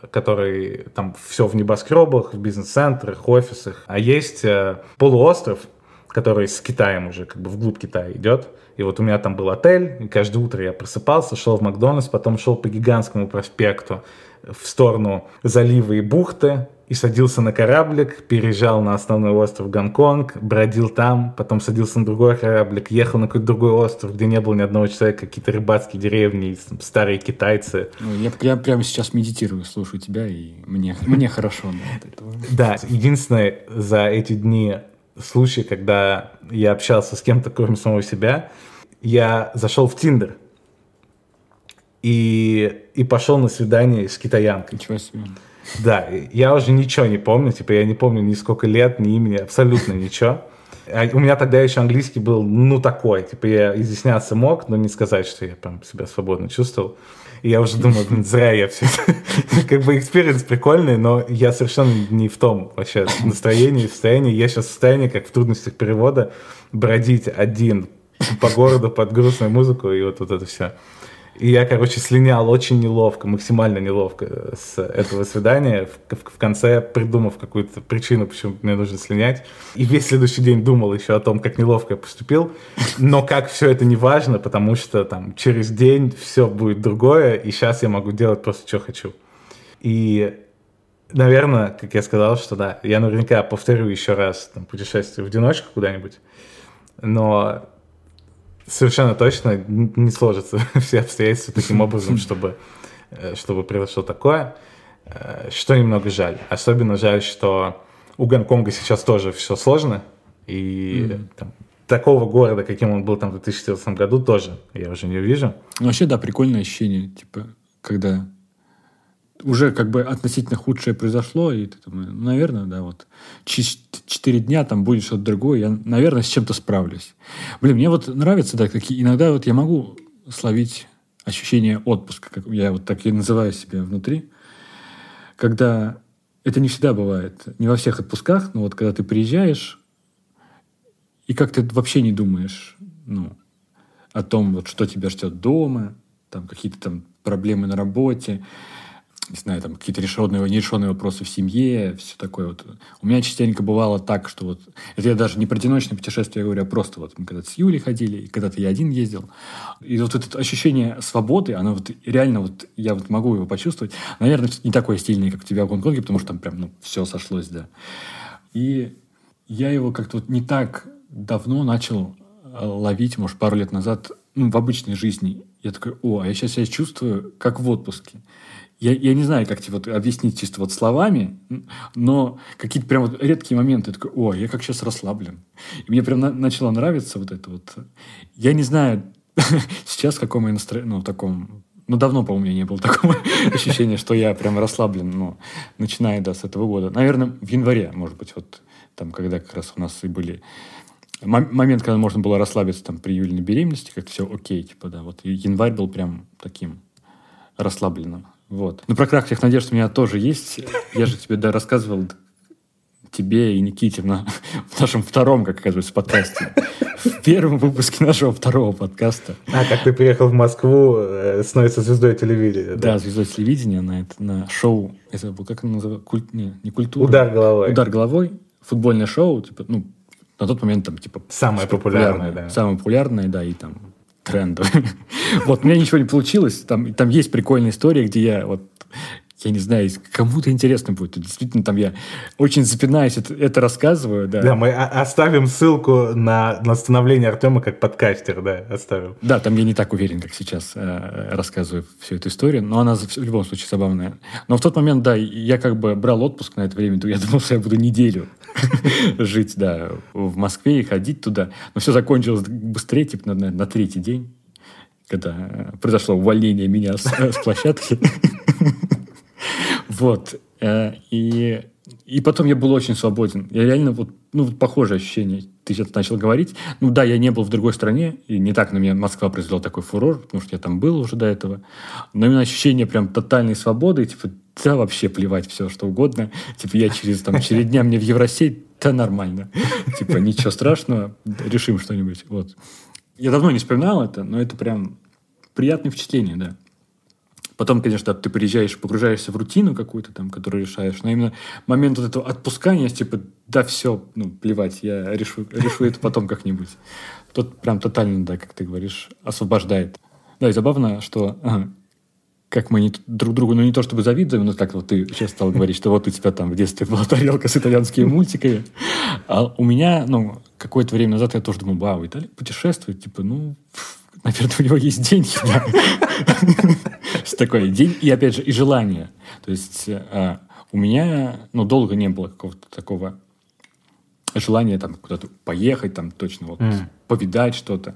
который там все в небоскребах, в бизнес-центрах, офисах. А есть э, полуостров, который с Китаем уже как бы вглубь Китая идет. И вот у меня там был отель, и каждое утро я просыпался, шел в Макдональдс, потом шел по гигантскому проспекту в сторону залива и бухты, и садился на кораблик, переезжал на основной остров Гонконг, бродил там, потом садился на другой кораблик, ехал на какой-то другой остров, где не было ни одного человека, какие-то рыбацкие деревни, старые китайцы. Ну, я, я прямо сейчас медитирую, слушаю тебя, и мне, мне хорошо. Да, единственное за эти дни случай, когда я общался с кем-то, кроме самого себя, я зашел в Тиндер и, и пошел на свидание с китаянкой. Ничего себе. Да, я уже ничего не помню, типа я не помню ни сколько лет, ни имени, абсолютно ничего. А у меня тогда еще английский был, ну, такой, типа я изъясняться мог, но не сказать, что я прям себя свободно чувствовал. И я уже думал, блин, зря я все Как бы experience прикольный, но я совершенно не в том вообще настроении, состоянии. Я сейчас в состоянии, как в трудностях перевода, бродить один по городу под грустную музыку и вот, вот это все. И я, короче, слинял очень неловко, максимально неловко с этого свидания, в, в, в конце придумав какую-то причину, почему мне нужно слинять. И весь следующий день думал еще о том, как неловко я поступил. Но как все это не важно, потому что там через день все будет другое, и сейчас я могу делать просто, что хочу. И наверное, как я сказал, что да, я наверняка повторю еще раз там, путешествие в одиночку куда-нибудь, но совершенно точно не сложатся все обстоятельства таким образом, чтобы, э, чтобы произошло такое, э, что немного жаль. Особенно жаль, что у Гонконга сейчас тоже все сложно, и mm-hmm. там, такого города, каким он был там в 2014 году, тоже я уже не увижу. Ну, вообще, да, прикольное ощущение, типа, когда уже как бы относительно худшее произошло, и ты думаешь, ну, наверное, да, вот через 4 дня там будет что-то другое, я, наверное, с чем-то справлюсь. Блин, мне вот нравится, да, какие иногда вот я могу словить ощущение отпуска, как я вот так и называю себя внутри, когда это не всегда бывает, не во всех отпусках, но вот когда ты приезжаешь, и как ты вообще не думаешь, ну, о том, вот, что тебя ждет дома, там какие-то там проблемы на работе, не знаю, там какие-то решенные, нерешенные вопросы в семье, все такое вот. У меня частенько бывало так, что вот, это я даже не про одиночное путешествие говорю, а просто вот мы когда-то с Юлей ходили, и когда-то я один ездил. И вот это ощущение свободы, оно вот реально вот, я вот могу его почувствовать. Наверное, не такое стильное, как у тебя в Гонконге, потому что там прям, ну, все сошлось, да. И я его как-то вот не так давно начал э, ловить, может, пару лет назад, ну, в обычной жизни. Я такой, о, а я сейчас себя чувствую как в отпуске я, я не знаю, как тебе вот объяснить чисто вот словами, но какие-то прям вот редкие моменты, такой, о, я как сейчас расслаблен. И мне прям на, начало нравиться вот это вот. Я не знаю сейчас, в каком я настроении, ну, таком ну, давно, по-моему, у меня не было такого ощущения, что я прям расслаблен, ну, начиная, да, с этого года. Наверное, в январе, может быть, вот там, когда как раз у нас и были момент, когда можно было расслабиться там при Юлиной беременности, как все окей, типа, да, вот январь был прям таким расслабленным. Вот. Ну, про крах всех надежд у меня тоже есть. Я же тебе, да, рассказывал тебе и Никите на, в нашем втором, как оказывается, подкасте. В первом выпуске нашего второго подкаста. А, как ты приехал в Москву, э, становится звездой телевидения. Да, да звездой телевидения на, это, на шоу, я забыл, как оно называется, Культ, не, не культура. Удар головой. Удар головой. Футбольное шоу, типа, ну, на тот момент там, типа... Самое популярное, популярное, да. Самое популярное, да, и там трендовый. вот, у меня ничего не получилось. Там, там есть прикольная история, где я вот я не знаю, кому-то интересно будет. Действительно, там я очень запинаюсь, это, это рассказываю. Да. да, мы оставим ссылку на, на становление Артема как подкастер, да, оставим. Да, там я не так уверен, как сейчас э, рассказываю всю эту историю, но она в любом случае забавная. Но в тот момент, да, я как бы брал отпуск на это время, то я думал, что я буду неделю жить, да, в Москве и ходить туда. Но все закончилось быстрее, типа на, на третий день, когда произошло увольнение меня с, с площадки. Вот. Э, и, и потом я был очень свободен. Я реально вот, ну, вот похожее ощущение. Ты сейчас начал говорить. Ну да, я не был в другой стране, и не так на меня Москва произвела такой фурор, потому что я там был уже до этого. Но именно ощущение прям тотальной свободы, типа, да, вообще плевать все, что угодно. Типа, я через, там, через дня мне в Евросеть, да, нормально. Типа, ничего страшного, решим что-нибудь. Вот. Я давно не вспоминал это, но это прям приятное впечатление, да. Потом, конечно, ты приезжаешь, погружаешься в рутину какую-то там, которую решаешь. Но именно момент вот этого отпускания, типа, да все, ну, плевать, я решу, решу это потом как-нибудь. Тут прям тотально, да, как ты говоришь, освобождает. Да, и забавно, что ага, как мы не, друг другу, ну не то чтобы завидуем, но как вот ты сейчас стал говорить, что вот у тебя там в детстве была тарелка с итальянскими мультиками, а у меня, ну, какое-то время назад я тоже думал, вау, Италия путешествует, типа, ну, наверное, у него есть деньги, да. Такое день, и опять же, и желание. То есть а, у меня, ну, долго не было какого-то такого желания там куда-то поехать, там точно вот повидать что-то.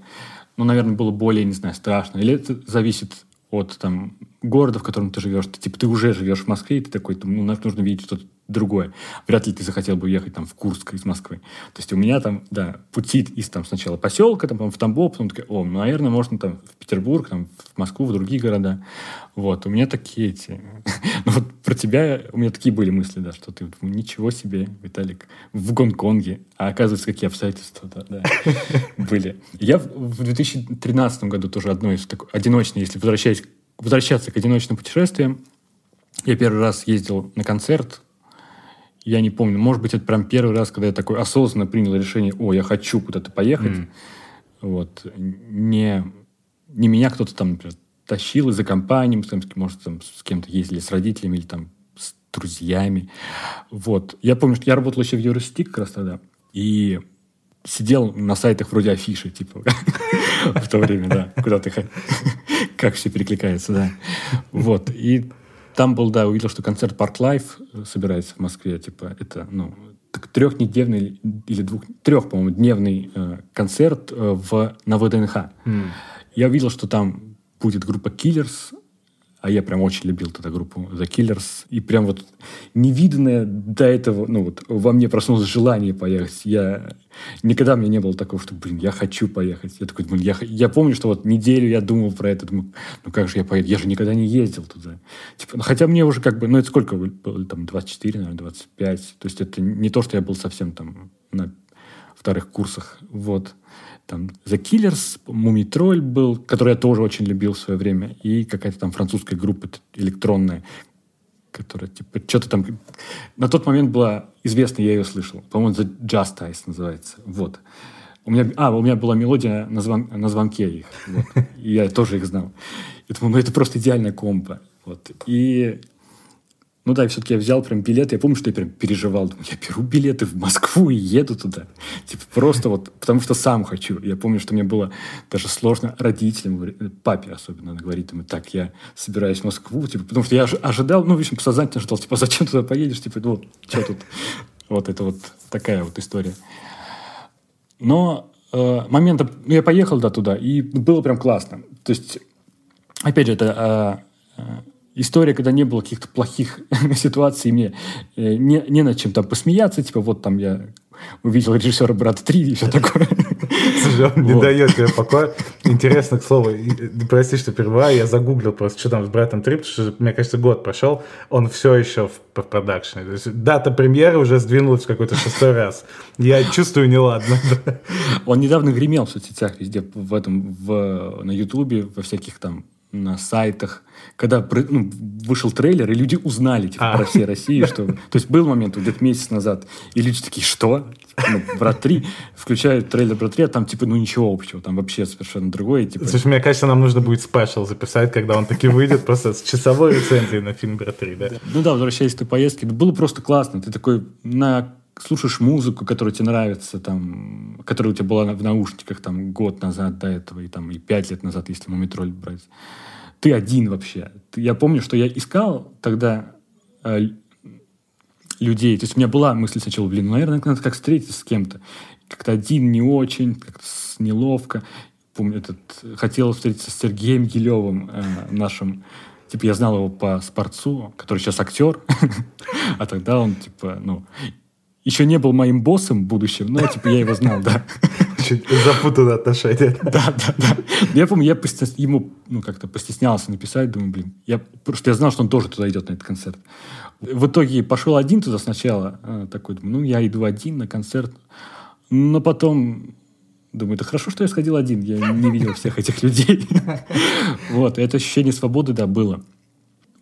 Ну, наверное, было более, не знаю, страшно. Или это зависит от там города, в котором ты живешь. Ты, типа, ты уже живешь в Москве, и ты такой, ну, нужно видеть что-то другое. Вряд ли ты захотел бы уехать там в Курск из Москвы. То есть у меня там, да, пути из там сначала поселка, там, в Тамбов, потом такой, о, ну, наверное, можно там в Петербург, там, в Москву, в другие города. Вот, у меня такие эти... ну, вот про тебя у меня такие были мысли, да, что ты ничего себе, Виталик, в Гонконге. А оказывается, какие обстоятельства да, да, были. Я в 2013 году тоже одно из такой, одиночное, если возвращаясь, возвращаться к одиночным путешествиям, я первый раз ездил на концерт я не помню, может быть, это прям первый раз, когда я такой осознанно принял решение, о, я хочу куда-то поехать. Mm. Вот. Не, не меня кто-то там, например, тащил из-за компании, может, там, с кем-то ездили, с родителями или там с друзьями. Вот. Я помню, что я работал еще в Евросети как раз тогда. И сидел на сайтах вроде афиши, типа, в то время, да, куда ты... Как все перекликается, да. Вот. И там был, да, увидел, что концерт Park Life э, собирается в Москве. Типа, это, ну, трехнедельный или двух, трех, по-моему, дневный э, концерт э, в, на ВДНХ. Mm. Я увидел, что там будет группа Killers, а я прям очень любил тогда группу The Killers. И прям вот невиданное до этого, ну вот во мне проснулось желание поехать. Я никогда мне не было такого, что, блин, я хочу поехать. Я такой, блин, я, я помню, что вот неделю я думал про это, думаю, ну как же я поеду? Я же никогда не ездил туда. Типа, ну, хотя мне уже как бы, ну это сколько было, там, 24, наверное, 25. То есть это не то, что я был совсем там на вторых курсах. Вот там The Killers, Мумитроль был, который я тоже очень любил в свое время, и какая-то там французская группа электронная, которая типа что-то там... На тот момент была известна, я ее слышал. По-моему, The Justice называется. Вот. У меня, а, у меня была мелодия на, звон, на звонке их. Вот. И я тоже их знал. И думаю, ну это просто идеальная комба. Вот. И ну да, и все-таки я взял прям билет. Я помню, что я прям переживал. Думаю, я беру билеты в Москву и еду туда. Типа просто вот, потому что сам хочу. Я помню, что мне было даже сложно родителям, папе особенно, она говорит ему, так, я собираюсь в Москву, типа, потому что я ожидал, ну, в общем, подсознательно ожидал, типа, зачем туда поедешь, типа, ну, что тут? Вот это вот такая вот история. Но э, ну, я поехал да, туда, и было прям классно. То есть, опять же, это э, э история, когда не было каких-то плохих ситуаций, мне э, не, не над чем там посмеяться, типа вот там я увидел режиссера «Брат 3» и все такое. Слушай, он не дает тебе покоя. Интересно, к слову, прости, что перебиваю, я загуглил просто, что там с «Братом 3», потому что, мне кажется, год прошел, он все еще в продакшне. То есть дата премьеры уже сдвинулась в какой-то шестой раз. Я чувствую неладно. Он недавно гремел в соцсетях везде, в этом, в, на Ютубе, во всяких там на сайтах, когда ну, вышел трейлер, и люди узнали типа, а. про всей России, что... То есть был момент, где-то месяц назад, и люди такие, что? Ну, «Брат 3», включают трейлер «Брат 3», а там, типа, ну, ничего общего, там вообще совершенно другое. Типа... Слушай, мне кажется, нам нужно будет спешл записать, когда он таки выйдет, просто с часовой рецензией на фильм «Брат 3», да? Ну да, возвращаясь к той поездке, было просто классно. Ты такой на слушаешь музыку, которая тебе нравится, там, которая у тебя была в наушниках там год назад до этого, и там и пять лет назад, если Мумитроль брать ты один вообще. Я помню, что я искал тогда э, людей. То есть у меня была мысль сначала, блин, ну, наверное, надо как встретиться с кем-то. Как-то один не очень, как-то неловко. Помню, этот, хотел встретиться с Сергеем Елевым, э, нашим типа, я знал его по спортцу, который сейчас актер, а тогда он, типа, ну, еще не был моим боссом в будущем, но, типа, я его знал, да. Чуть запутанное отношение. Да, да, да. Я помню, я ему ну, как-то постеснялся написать, думаю, блин, я, просто я знал, что он тоже туда идет на этот концерт. В итоге пошел один туда сначала, э, такой, думаю, ну, я иду один на концерт, но потом Думаю, это хорошо, что я сходил один, я не видел всех этих людей. Вот, это ощущение свободы, да, было.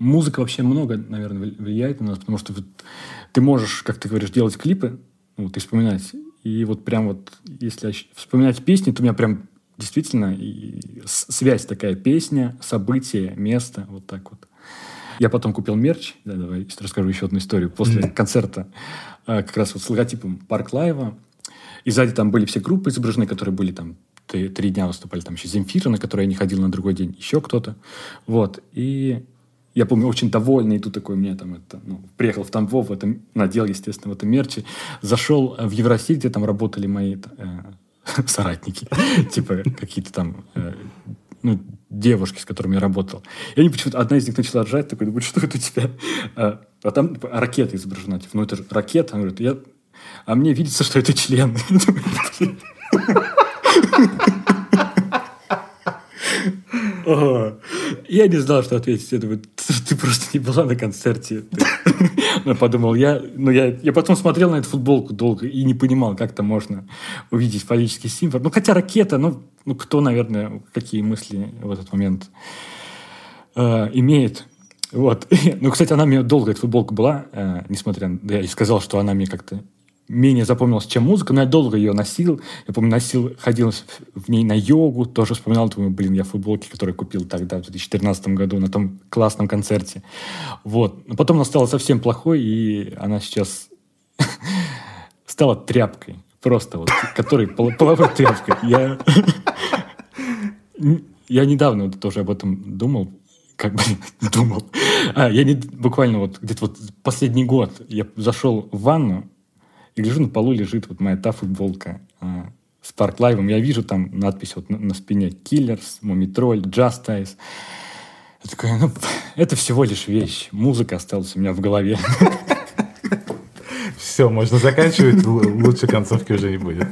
Музыка вообще много, наверное, влияет на нас, потому что ты можешь, как ты говоришь, делать клипы, вот, и вспоминать и вот прям вот, если вспоминать песни, то у меня прям действительно и связь такая, песня, событие, место, вот так вот. Я потом купил мерч, да, давай расскажу еще одну историю. После mm-hmm. концерта э, как раз вот с логотипом Парк Лайва, и сзади там были все группы изображены, которые были там три, три дня выступали, там еще Земфира, на которой я не ходил на другой день, еще кто-то. Вот, и я помню, очень довольный, и тут такой, мне там это, ну, приехал в Тамбов, в этом, надел, естественно, в этом мерче, зашел в Евросеть, где там работали мои э, соратники, типа какие-то там э, ну, девушки, с которыми я работал. И они почему-то, одна из них начала ржать, такой, думаю, что это у тебя? А, а там типа, ракета изображена, типа, ну это же ракета. Она говорит, я... а мне видится, что это член. Я не знал, что ответить. Я думаю, ты просто не была на концерте. Ну, подумал, я, ну, я, я потом смотрел на эту футболку долго и не понимал, как то можно увидеть фаллический символ. Ну, хотя ракета, ну, ну кто, наверное, какие мысли в этот момент э, имеет. Вот. ну, кстати, она мне долго, эта футболка была, э, несмотря на... Я и сказал, что она мне как-то менее запомнилась, чем музыка, но я долго ее носил. Я помню, носил, ходил в ней на йогу, тоже вспоминал, думаю, блин, я футболки, которые купил тогда, в 2014 году, на том классном концерте. Вот. Но потом она стала совсем плохой, и она сейчас стала тряпкой. Просто вот, который половой тряпкой. Я, я недавно вот тоже об этом думал, как бы думал. А, я не, буквально вот где-то вот последний год я зашел в ванну, и гляжу, на полу лежит вот моя та футболка а, с Парк Лайвом. Я вижу там надпись вот на, на спине Killers, Мумитроль, Justice. Я такой, ну, это всего лишь вещь. Музыка осталась у меня в голове. Все, можно заканчивать, лучше концовки уже не будет.